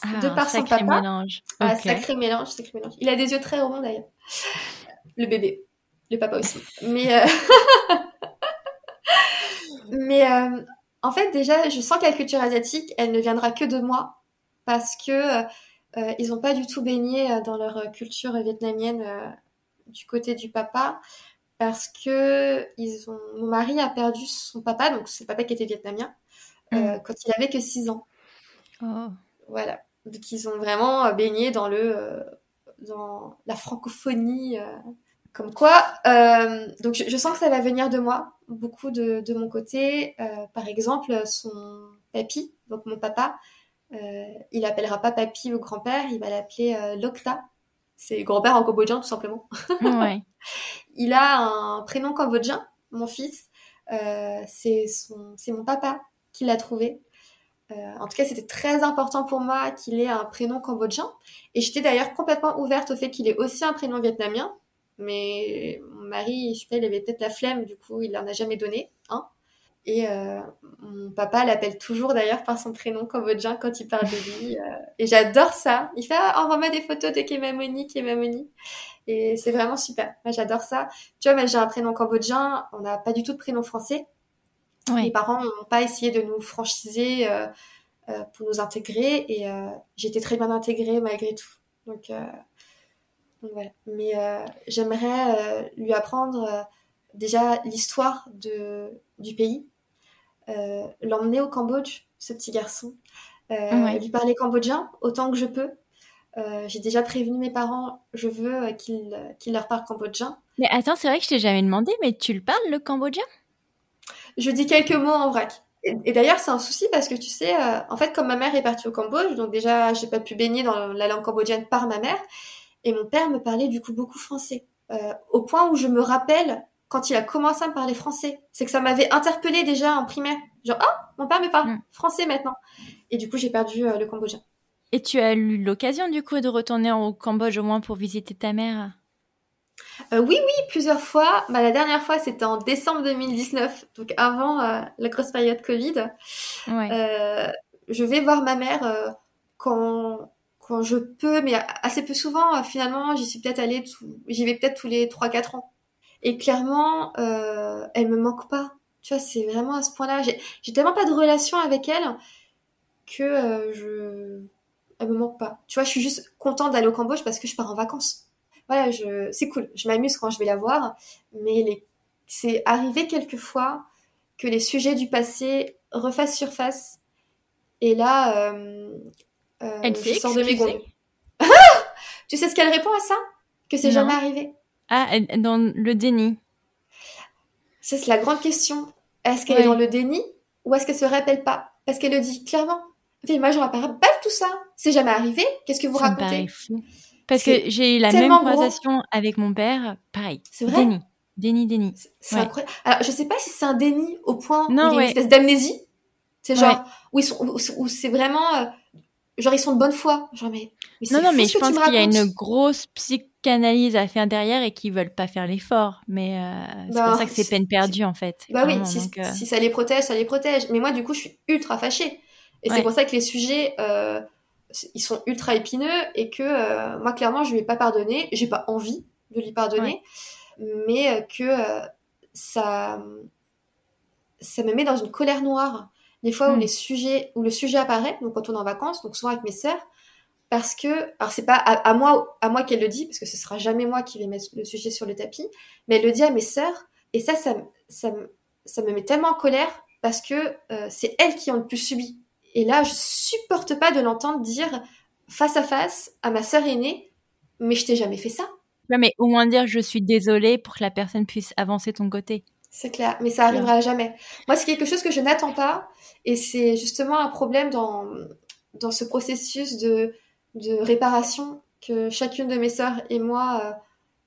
Ah, de par son papa. Mélange. Ah, sacré mélange, sacré mélange. Il a des yeux très ronds d'ailleurs. Le bébé. Le papa aussi. Mais, Mais en fait, déjà, je sens que la culture asiatique, elle ne viendra que de moi parce que euh, ils n'ont pas du tout baigné euh, dans leur culture vietnamienne euh, du côté du papa parce que ils ont... mon mari a perdu son papa, donc c'est le papa qui était vietnamien, mm. quand il avait que 6 ans. Oh. Voilà. Donc ils ont vraiment baigné dans le dans la francophonie comme quoi, euh, donc je, sens que ça va venir de moi, beaucoup de, de mon côté. Euh, par exemple, son papy, donc mon papa, euh, il appellera pas papy ou grand-père, il va l'appeler euh, Lokta. C'est grand-père en cambodgien tout simplement. Ouais. il a un prénom cambodgien, mon fils. Euh, c'est son, c'est mon papa qui l'a trouvé. Euh, en tout cas, c'était très important pour moi qu'il ait un prénom cambodgien. Et j'étais d'ailleurs complètement ouverte au fait qu'il ait aussi un prénom vietnamien, mais mon mari, je sais pas, il avait peut-être la flemme, du coup, il en a jamais donné hein. Et euh, mon papa l'appelle toujours d'ailleurs par son prénom cambodgien quand il parle de lui. Euh, et j'adore ça. Il fait ah, envoie-moi des photos de Kemamoni, Kemamoni. Et c'est vraiment super. Moi, j'adore ça. Tu vois, j'ai un prénom cambodgien. On n'a pas du tout de prénom français. Ouais. Mes parents n'ont pas essayé de nous franchiser euh, euh pour nous intégrer. Et euh, j'étais très bien intégrée malgré tout. Donc, mais euh, j'aimerais euh, lui apprendre euh, déjà l'histoire du pays, l'emmener au Cambodge, ce petit garçon, lui parler cambodgien autant que je peux. J'ai déjà prévenu mes parents, je veux qu'ils qu'il leur parlent cambodgien. Mais attends, c'est vrai que je t'ai jamais demandé, mais tu le parles le cambodgien? Je dis quelques mots en vrac. Et, d'ailleurs, c'est un souci parce que tu sais, en fait, comme ma mère est partie au Cambodge, donc déjà, j'ai pas pu baigner dans la langue cambodgienne par ma mère. Et mon père me parlait du coup beaucoup français. Euh, au point où je me rappelle quand il a commencé à me parler français. C'est que ça m'avait interpellé déjà en primaire. Genre, ah, mon père me parle mm. français maintenant. Et du coup, j'ai perdu euh, le cambodgien. Et tu as eu l'occasion du coup de retourner au Cambodge au moins pour visiter ta mère? Euh, oui, oui, plusieurs fois. Bah, la dernière fois, c'était en décembre 2019, donc avant la grosse période Covid. Ouais. je vais voir ma mère quand quand je peux, mais assez peu souvent. Finalement, j'y suis peut-être allée, j'y vais peut-être tous les 3-4 ans. Et clairement, euh, elle me manque pas. Tu vois, c'est vraiment à ce point-là. J'ai tellement pas de relation avec elle que euh, je, elle me manque pas. Tu vois, je suis juste contente d'aller au Cambodge parce que je pars en vacances. Voilà, je, c'est cool. Je m'amuse quand je vais la voir, mais les... c'est arrivé quelquefois que les sujets du passé refassent surface. Et là, euh, euh, Elle je sors de mes gonds. tu sais ce qu'elle répond à ça? Que c'est jamais arrivé. Ah, dans le déni. C'est la grande question. Est-ce qu'elle est dans le déni ou est-ce qu'elle se rappelle pas? Parce qu'elle le dit clairement. Enfin, moi, je rappelle pas tout ça. C'est jamais arrivé. Qu'est-ce que vous racontez? Parce que j'ai eu la même conversation avec mon père. Pareil. C'est vrai. Déni. Déni, déni. C'est incroyable. Alors, je sais pas si c'est un déni au point non, où il y a une espèce d'amnésie. C'est genre, où, où c'est vraiment, euh, genre ils sont de bonne foi. Genre mais, non non mais je pense qu'il y a une grosse psychanalyse à faire derrière et qu'ils veulent pas faire l'effort. Mais euh, c'est pour bah, ça que c'est peine perdue en fait. Bah oui, euh, si, ça les protège, ça les protège. Mais moi du coup je suis ultra fâchée et c'est pour ça que les sujets ils sont ultra épineux et que moi clairement je lui ai pas pardonné, j'ai pas envie de lui pardonner, mais que ça ça me met dans une colère noire des fois où hmm. les sujets, où le sujet apparaît, donc quand on est en vacances, donc souvent avec mes sœurs, parce que, alors c'est pas à, moi, à moi qu'elle le dit, parce que ce sera jamais moi qui vais mettre le sujet sur le tapis, mais elle le dit à mes sœurs, et ça, ça, ça, ça me met tellement en colère parce que euh, c'est elles qui ont le plus subi. Et là, je supporte pas de l'entendre dire face à face à ma sœur aînée, mais je t'ai jamais fait ça. mais au moins dire je suis désolée pour que la personne puisse avancer ton côté. C'est clair, mais ça arrivera jamais. Moi, c'est quelque chose que je n'attends pas, et c'est justement un problème dans, dans ce processus de, de réparation que chacune de mes sœurs et moi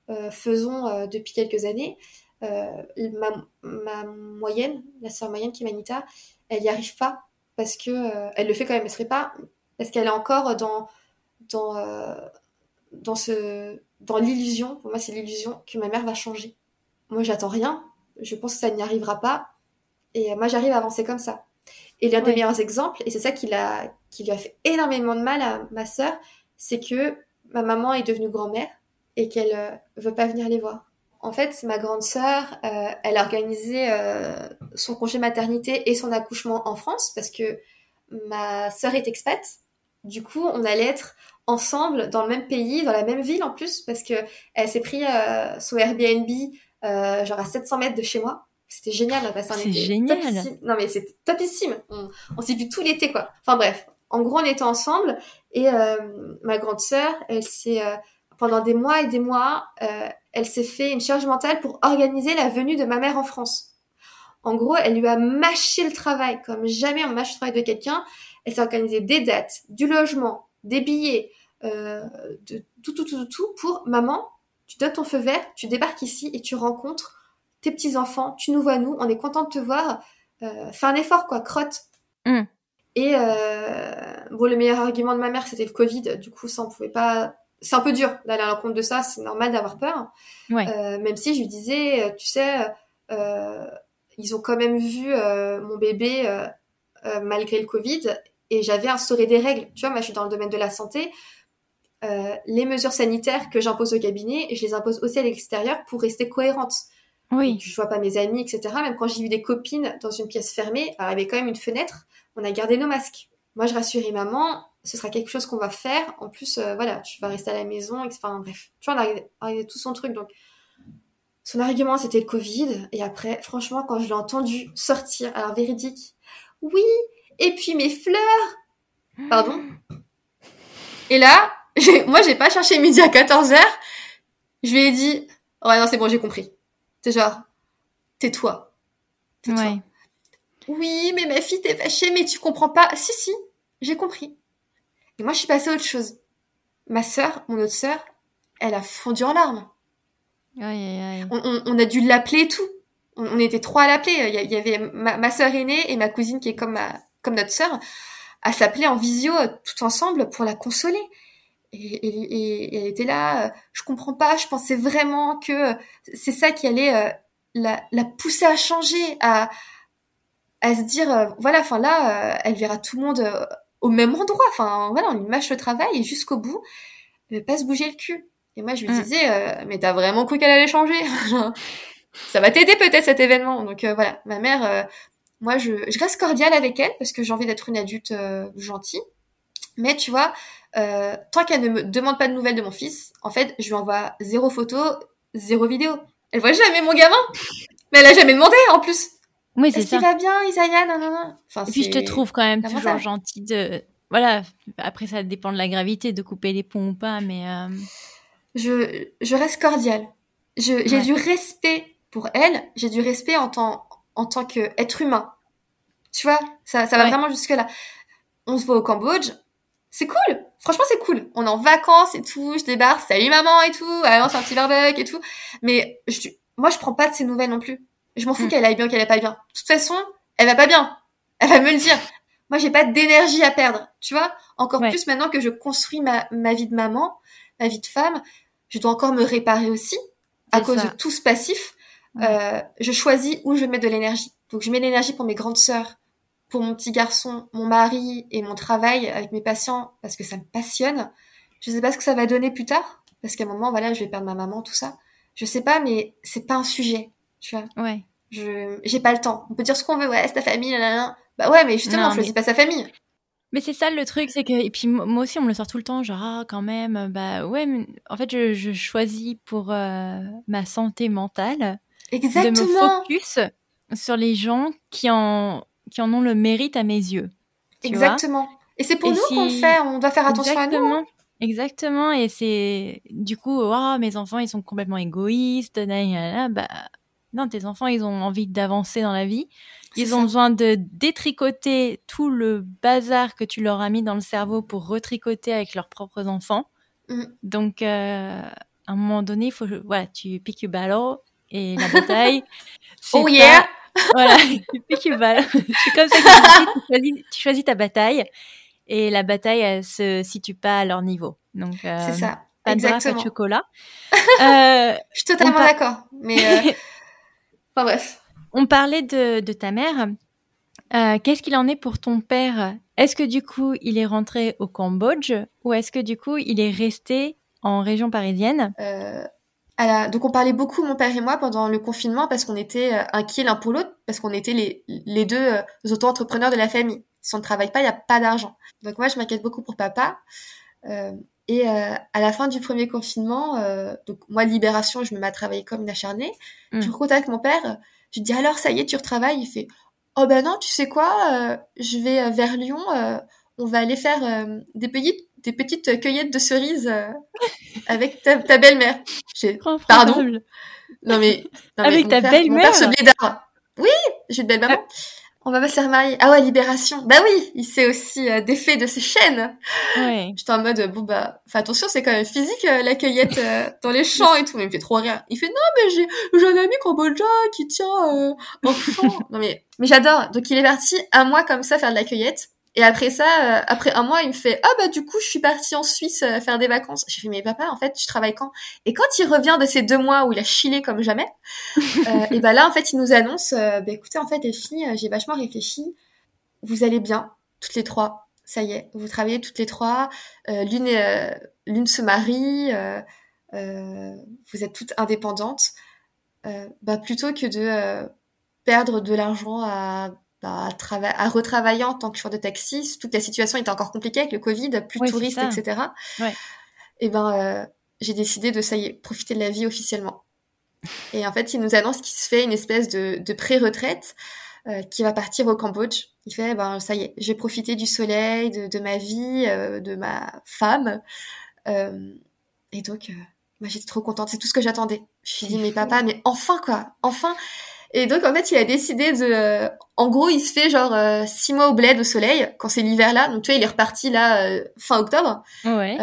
euh, euh, faisons euh, depuis quelques années. Ma, ma, moyenne, la sœur moyenne qui est Manita, elle n'y arrive pas parce que elle le fait quand même, elle serait pas parce qu'elle est encore dans dans dans ce dans l'illusion. Pour moi, c'est l'illusion que ma mère va changer. Moi, j'attends rien. Je pense que ça n'y arrivera pas. Et moi, j'arrive à avancer comme ça. Et l'un des meilleurs exemples, et c'est ça qui, a, qui lui a fait énormément de mal à ma sœur, c'est que ma maman est devenue grand-mère et qu'elle euh, veut pas venir les voir. En fait, ma grande sœur, euh, elle a organisé euh, son congé maternité et son accouchement en France parce que ma sœur est expat. Du coup, on allait être ensemble dans le même pays, dans la même ville en plus, parce que elle s'est pris son Airbnb genre à 700 mètres de chez moi. C'était génial, là, C'est génial. Non, mais c'était topissime. On, s'est vu tout l'été, quoi. Enfin, bref. En gros, on était ensemble et euh, ma grande sœur, elle s'est, euh, pendant des mois et des mois, euh, elle s'est fait une charge mentale pour organiser la venue de ma mère en France. En gros, elle lui a mâché le travail comme jamais on mâche le travail de quelqu'un. Elle s'est organisée des dates, du logement, des billets, de tout, tout, tout, tout, tout pour maman. Tu donnes ton feu vert, tu débarques ici et tu rencontres tes petits-enfants, tu nous vois nous, on est content de te voir, euh, fais un effort quoi, crotte. Mm. Et euh, bon, le meilleur argument de ma mère, c'était le Covid, du coup ça on pouvait pas... C'est un peu dur d'aller à l'encontre de ça, c'est normal d'avoir peur. Euh, même si je lui disais, euh, tu sais, euh, ils ont quand même vu mon bébé malgré le Covid et j'avais instauré des règles. Tu vois, moi je suis dans le domaine de la santé. les mesures sanitaires que j'impose au cabinet, et je les impose aussi à l'extérieur pour rester cohérente. Oui. je vois pas mes amis, etc. Même quand j'ai vu des copines dans une pièce fermée, il y avait quand même une fenêtre, on a gardé nos masques. Moi, je rassurais maman, ce sera quelque chose qu'on va faire. En plus, euh, voilà, tu vas rester à la maison, enfin bref. Tu vois, on a tout son truc. Donc, son argument, c'était le Covid. Et après, franchement, quand je l'ai entendu sortir, alors véridique, oui, et puis mes fleurs. Pardon. Et là, moi, j'ai pas cherché midi à 14h. Je lui ai dit, ouais, non, c'est bon, j'ai compris. C'est genre, tais-toi. Tais-toi. Oui, mais ma fille, t'es fâchée, mais tu comprends pas. Si, si, j'ai compris. Et moi, je suis passée à autre chose. Ma sœur, mon autre sœur, elle a fondu en larmes. On, a dû l'appeler tout. On, était trois à l'appeler. Il y, avait ma, ma sœur aînée et ma cousine qui est comme, ma, comme notre sœur à s'appeler en visio tout ensemble pour la consoler. Et, elle était là, euh, je comprends pas, je pensais vraiment que euh, c'est ça qui allait euh, la, la, pousser à changer, à, à se dire, voilà, enfin là, elle verra tout le monde au même endroit, enfin voilà, on lui mâche le travail et jusqu'au bout, elle veut pas se bouger le cul. Et moi, je lui mm. disais, mais t'as vraiment cru qu'elle allait changer? Ça va t'aider peut-être cet événement. Donc voilà, ma mère, moi, je, je, reste cordiale avec elle parce que j'ai envie d'être une adulte gentille. Mais tu vois, euh, tant qu'elle ne me demande pas de nouvelles de mon fils, en fait, je lui envoie zéro photo, zéro vidéo. Elle voit jamais mon gamin. Mais elle a jamais demandé, en plus. Oui, c'est ça. Est-ce qu'il va bien, Isaiah? Non, non, non. Enfin, Et puis, je te trouve quand même toujours gentil de... Voilà, après, ça dépend de la gravité, de couper les ponts ou pas, mais... Euh, je, je reste cordiale. J'ai du respect pour elle, j'ai du respect en tant, en tant qu'être humain. Tu vois, ça, ça va vraiment jusque-là. On se voit au Cambodge, c'est cool. Franchement, c'est cool. On est en vacances et tout. Je débarque, salut maman et tout. Ah c'est un petit barbecue et tout. Mais je, moi, je prends pas de ses nouvelles non plus. Je m'en fous mm. qu'elle aille bien, qu'elle aille pas bien. De toute façon, elle va pas bien. Elle va me le dire. Moi, j'ai pas d'énergie à perdre. Tu vois? Encore plus maintenant que je construis ma, ma vie de maman, ma vie de femme. Je dois encore me réparer aussi. À cause de tout ce passif. Euh, je choisis où je mets de l'énergie. Donc, je mets l'énergie pour mes grandes sœurs, pour mon petit garçon, mon mari et mon travail avec mes patients parce que ça me passionne. Je sais pas ce que ça va donner plus tard parce qu'à un moment, voilà, je vais perdre ma maman, tout ça. Je sais pas, mais c'est pas un sujet, tu vois. Ouais. Je, j'ai pas le temps. On peut dire ce qu'on veut, ouais, c'est ta famille, là, là, Bah ouais, mais justement, je choisis pas sa famille. Mais c'est ça le truc, c'est que et puis moi aussi on me le sort tout le temps, genre ah, quand même, bah ouais, mais en fait je, je choisis pour euh, ma santé mentale Exactement. de me focus sur les gens qui en qui en ont le mérite à mes yeux. Exactement. et c'est pour nous qu'on le fait, on doit faire attention à nous. Hein. Exactement, et c'est du coup, oh, mes enfants, ils sont complètement égoïstes, bah non, tes enfants, ils ont envie d'avancer dans la vie. Ils ont besoin de détricoter tout le bazar que tu leur as mis dans le cerveau pour retricoter avec leurs propres enfants. Mm. Donc, euh, à un moment donné, il faut, voilà, tu piques le ballon et la bataille. oh yeah! Voilà, tu piques le ballon. C'est comme ça que tu choisis, tu choisis ta bataille et la bataille, elle se situe pas à leur niveau. Donc, euh, c'est ça. Pas Exactement. de chocolat. Euh, Je suis totalement d'accord. Mais euh, enfin bref. On parlait de, de ta mère. Euh, Qu'est-ce qu'il en est pour ton père? Est-ce que du coup, il est rentré au Cambodge ou est-ce que du coup, il est resté en région parisienne? Euh, la... Donc on parlait beaucoup, mon père et moi, pendant le confinement parce qu'on était euh, inquiets l'un pour l'autre, parce qu'on était les, les deux auto-entrepreneurs de la famille. Si on ne travaille pas, il n'y a pas d'argent. Donc moi, je m'inquiète beaucoup pour papa. Euh, et euh, à la fin du premier confinement, euh, donc moi, libération, je me mets à travailler comme une acharnée. Mm. Je recontacte mon père. Je dis alors, ça y est, tu retravailles? Il fait, oh ben non, tu sais quoi euh, Je vais vers Lyon. on va aller faire des petites des petites cueillettes de cerises avec ta, ta belle-mère. Pardon? Non mais, non, avec ta belle-mère. Oui, j'ai une belle maman. On va pas se faire marier. Ah ouais, Libération. Bah oui, il sait aussi euh, des faits de ses chaînes. Ouais. J'étais en mode, bon bah, fais attention, c'est quand même physique euh, la cueillette euh, dans les champs et tout. Mais il me fait trop rire. Il fait, non mais j'ai, j'ai un ami cambodgien qui tient euh, champ. non mais, mais j'adore. Donc il est parti un mois comme ça faire de la cueillette. Et après ça, euh, après un mois, il me fait ah bah du coup je suis partie en Suisse euh, faire des vacances. J'ai fait mais papa en fait tu travailles quand? Et quand il revient de ces deux mois où il a chillé comme jamais, euh, et bah là en fait il nous annonce bah écoutez en fait les filles j'ai vachement réfléchi, vous allez bien toutes les trois, ça y est vous travaillez toutes les trois, l'une l'une se marie, vous êtes toutes indépendantes, bah plutôt que de perdre de l'argent à bah, à, retravailler en tant que chauffeur de taxi. Toute la situation était encore compliquée avec le Covid, plus de touristes, etc. Et ben, euh, j'ai décidé de, ça y est, profiter de la vie officiellement. Et en fait, il nous annonce qu'il se fait une espèce de, de pré-retraite euh, qui va partir au Cambodge. Il fait, ben, ça y est, j'ai profité du soleil, de, de ma vie, euh, de ma femme. et donc, moi, j'étais trop contente. C'est tout ce que j'attendais. Je me suis dit, mais papa, mais enfin, quoi, enfin. Et donc, en fait, il a décidé de... Euh, en gros, il se fait genre euh, six mois au bled au soleil, quand c'est l'hiver là. Donc, tu vois, il est reparti là euh, fin octobre. Ouais.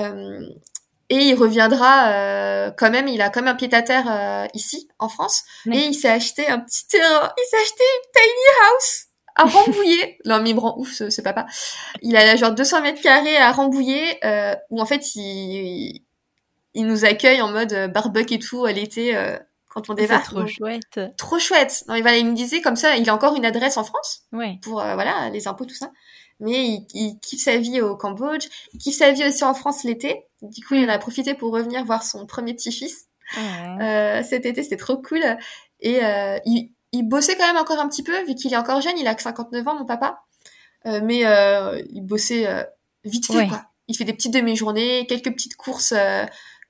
et il reviendra quand même, il a quand même un pied-à-terre ici, en France. Et il s'est acheté un petit terrain. Il s'est acheté une tiny house à Rambouillet. non, mais rend ouf, ce, papa. Il a genre 200 mètres carrés à Rambouillet, où en fait, il, il nous accueille en mode barbecue et tout à l'été quand on débarque. trop chouette. Trop chouette. Non, il, va, il me disait comme ça, il a encore une adresse en France ouais. pour euh, voilà les impôts tout ça. Mais il, il, kiffe sa vie au Cambodge, il kiffe sa vie aussi en France l'été. Du coup, il en a profité pour revenir voir son premier petit-fils. Euh, cet été, c'était trop cool. Et euh, il, il, bossait quand même encore un petit peu, vu qu'il est encore jeune, il a que 59 ans, mon papa. Euh, mais euh, il bossait vite fait, quoi. Il fait des petites demi-journées, quelques petites courses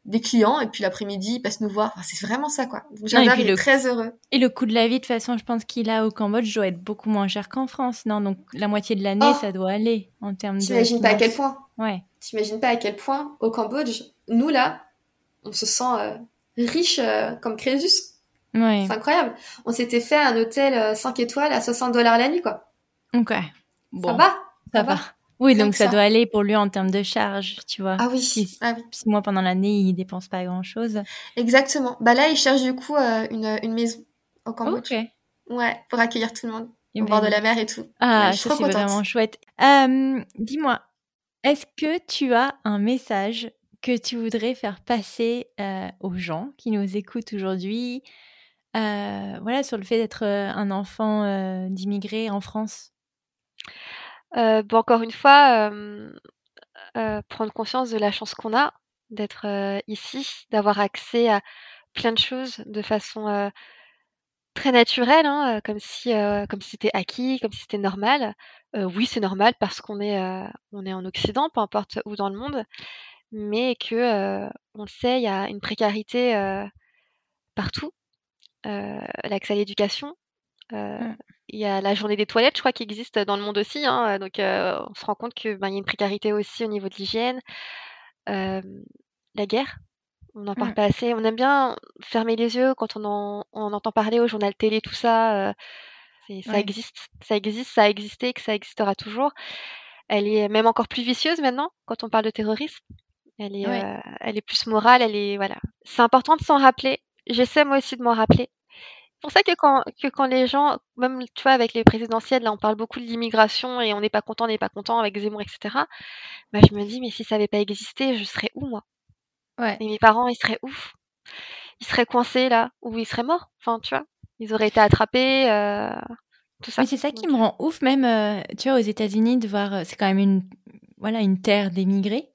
des clients et puis l'après-midi il passe nous voir. c'est vraiment ça quoi. Donc il est très heureux. Et le coût de la vie de toute façon, je pense qu'il a au Cambodge doit être beaucoup moins cher qu'en France, non Donc la moitié de l'année, oh ça doit aller en termes de. T'imagines pas à quel point Ouais. T'imagines pas à quel point au Cambodge, nous là, on se sent euh, riche euh, comme Crésus. Ouais. C'est incroyable. On s'était fait un hôtel 5 euh, étoiles à 60 dollars la nuit quoi. Ok. Bon. Ça va. Ça, va. Oui, donc ça, doit aller pour lui en termes de charge, tu vois. Ah oui. Si, ah oui. moi, pendant l'année, il dépense pas grand-chose. Exactement. Bah là, il cherche du coup euh, une, une maison au Cambodge. Ok. Ouais, pour accueillir tout le monde. au bord de la mer et tout. Ah, ça c'est vraiment chouette. Euh, Dis-moi, est-ce que tu as un message que tu voudrais faire passer euh, aux gens qui nous écoutent aujourd'hui euh, voilà, sur le fait d'être un enfant d'immigrés en France? Euh, encore une fois, euh, euh, prendre conscience de la chance qu'on a d'être ici, d'avoir accès à plein de choses de façon très naturelle, hein, comme si comme si c'était acquis, comme si c'était normal. oui, c'est normal parce qu'on est on est en Occident, peu importe où dans le monde, mais que on le sait, il y a une précarité partout. l'accès à l'éducation, mmh il y a la journée des toilettes, je crois, qui existe dans le monde aussi. Hein, donc, euh, on se rend compte qu'il ben, y a une précarité aussi au niveau de l'hygiène. la guerre. On n'en parle mmh. pas assez. On aime bien fermer les yeux quand on, en, on entend parler au journal télé, tout ça. ça existe, ça existe, ça a existé, que ça existera toujours. Elle est même encore plus vicieuse maintenant quand on parle de terrorisme. Elle est, elle est plus morale, elle est voilà. C'est important de s'en rappeler. J'essaie moi aussi de m'en rappeler. C'est pour ça que quand, que quand les gens, même tu vois, avec les présidentielles, là, on parle beaucoup de l'immigration et on n'est pas content, on n'est pas content avec Zemmour, etc. Bah, je me dis, mais si ça n'avait pas existé, je serais où, moi? Ouais. Et mes parents, ils seraient ouf. Ils seraient coincés, là, ou ils seraient morts? Enfin, tu vois, ils auraient été attrapés, euh, tout ça. Mais c'est ça qui me rend ouf, même, euh, tu vois, aux États-Unis, de voir, euh, c'est quand même une, voilà, une terre d'émigrés.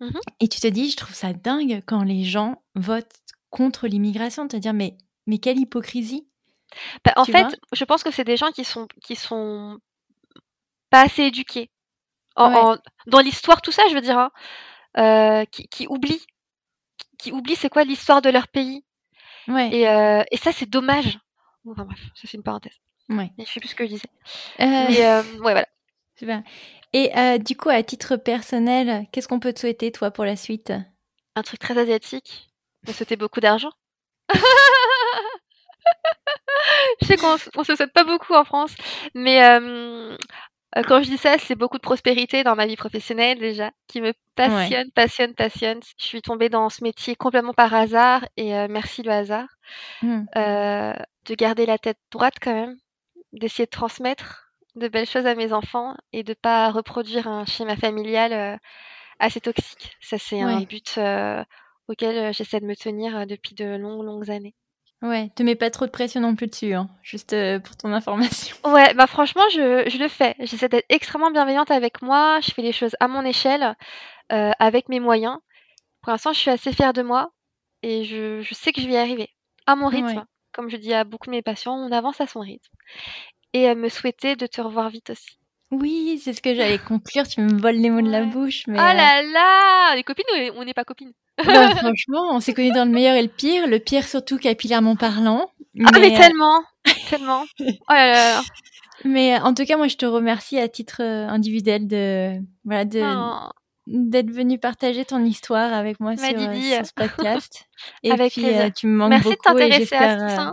Mmh et tu te dis, je trouve ça dingue quand les gens votent contre l'immigration, de te dire, mais mais quelle hypocrisie bah, En fait, je pense que c'est des gens qui sont qui sont pas assez éduqués. En, dans l'histoire, tout ça, je veux dire, hein, euh, qui, qui, oublient, qui, oublient c'est quoi l'histoire de leur pays. Ouais. Et, euh, et ça, c'est dommage. Enfin bref, ça c'est une parenthèse. Ouais. je sais plus ce que je disais. Euh... Mais ouais, voilà. Super. Et euh, du coup, à titre personnel, qu'est-ce qu'on peut te souhaiter, toi, pour la suite? Un truc très asiatique. Me souhaiter beaucoup d'argent. je sais qu'on on se souhaite pas beaucoup en France, mais euh, quand je dis ça, c'est beaucoup de prospérité dans ma vie professionnelle déjà, qui me passionne, passionne, passionne. Je suis tombée dans ce métier complètement par hasard et euh, merci le hasard. Mmh. Euh, de garder la tête droite quand même, d'essayer de transmettre de belles choses à mes enfants et de pas reproduire un schéma familial assez toxique. Ça, c'est un but auquel j'essaie de me tenir depuis de longues, longues années. Ouais, te mets pas trop de pression non plus dessus, hein, juste euh, pour ton information. Ouais, bah franchement, je, je le fais. J'essaie d'être extrêmement bienveillante avec moi. Je fais les choses à mon échelle, euh, avec mes moyens. Pour l'instant, je suis assez fière de moi et je, je sais que je vais y arriver. À mon rythme. Comme je dis à beaucoup de mes patients, on avance à son rythme. Et me souhaiter de te revoir vite aussi. Oui, c'est ce que j'allais conclure. Tu me voles les mots de la bouche. Mais, oh là là Les copines, on n'est pas copines bah, franchement, on s'est connus dans le meilleur et le pire. Le pire surtout capillairement parlant. Ah mais euh, tellement, tellement. Oh là là. Mais en tout cas, moi, je te remercie à titre euh, individuel de voilà de oh. d'être venu partager ton histoire avec moi sur, euh, sur, ce podcast. Et avec puis tu me manques Merci beaucoup. Merci de t'intéresser à ça.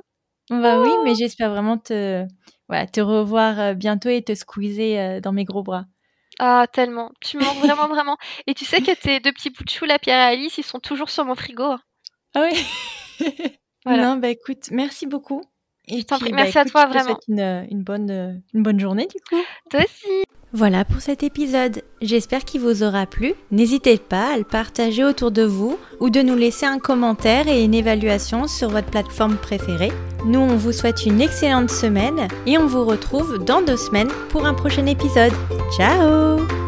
Bah oui, mais j'espère vraiment te voilà te revoir bientôt et te squeezer dans mes gros bras. Ah, tellement. Tu me manques vraiment, vraiment. Et tu sais que tes deux petits bouts de chou, la Pierre et Alice, ils sont toujours sur mon frigo. Ah oui voilà. Non, bah écoute, merci beaucoup. Et puis, bah, merci à toi, je vraiment. une, une, bonne, une bonne journée, du coup. Toi aussi. Voilà pour cet épisode. J'espère qu'il vous aura plu. N'hésitez pas à le partager autour de vous ou de nous laisser un commentaire et une évaluation sur votre plateforme préférée. Nous, on vous souhaite une excellente semaine et on vous retrouve dans deux semaines pour un prochain épisode. Ciao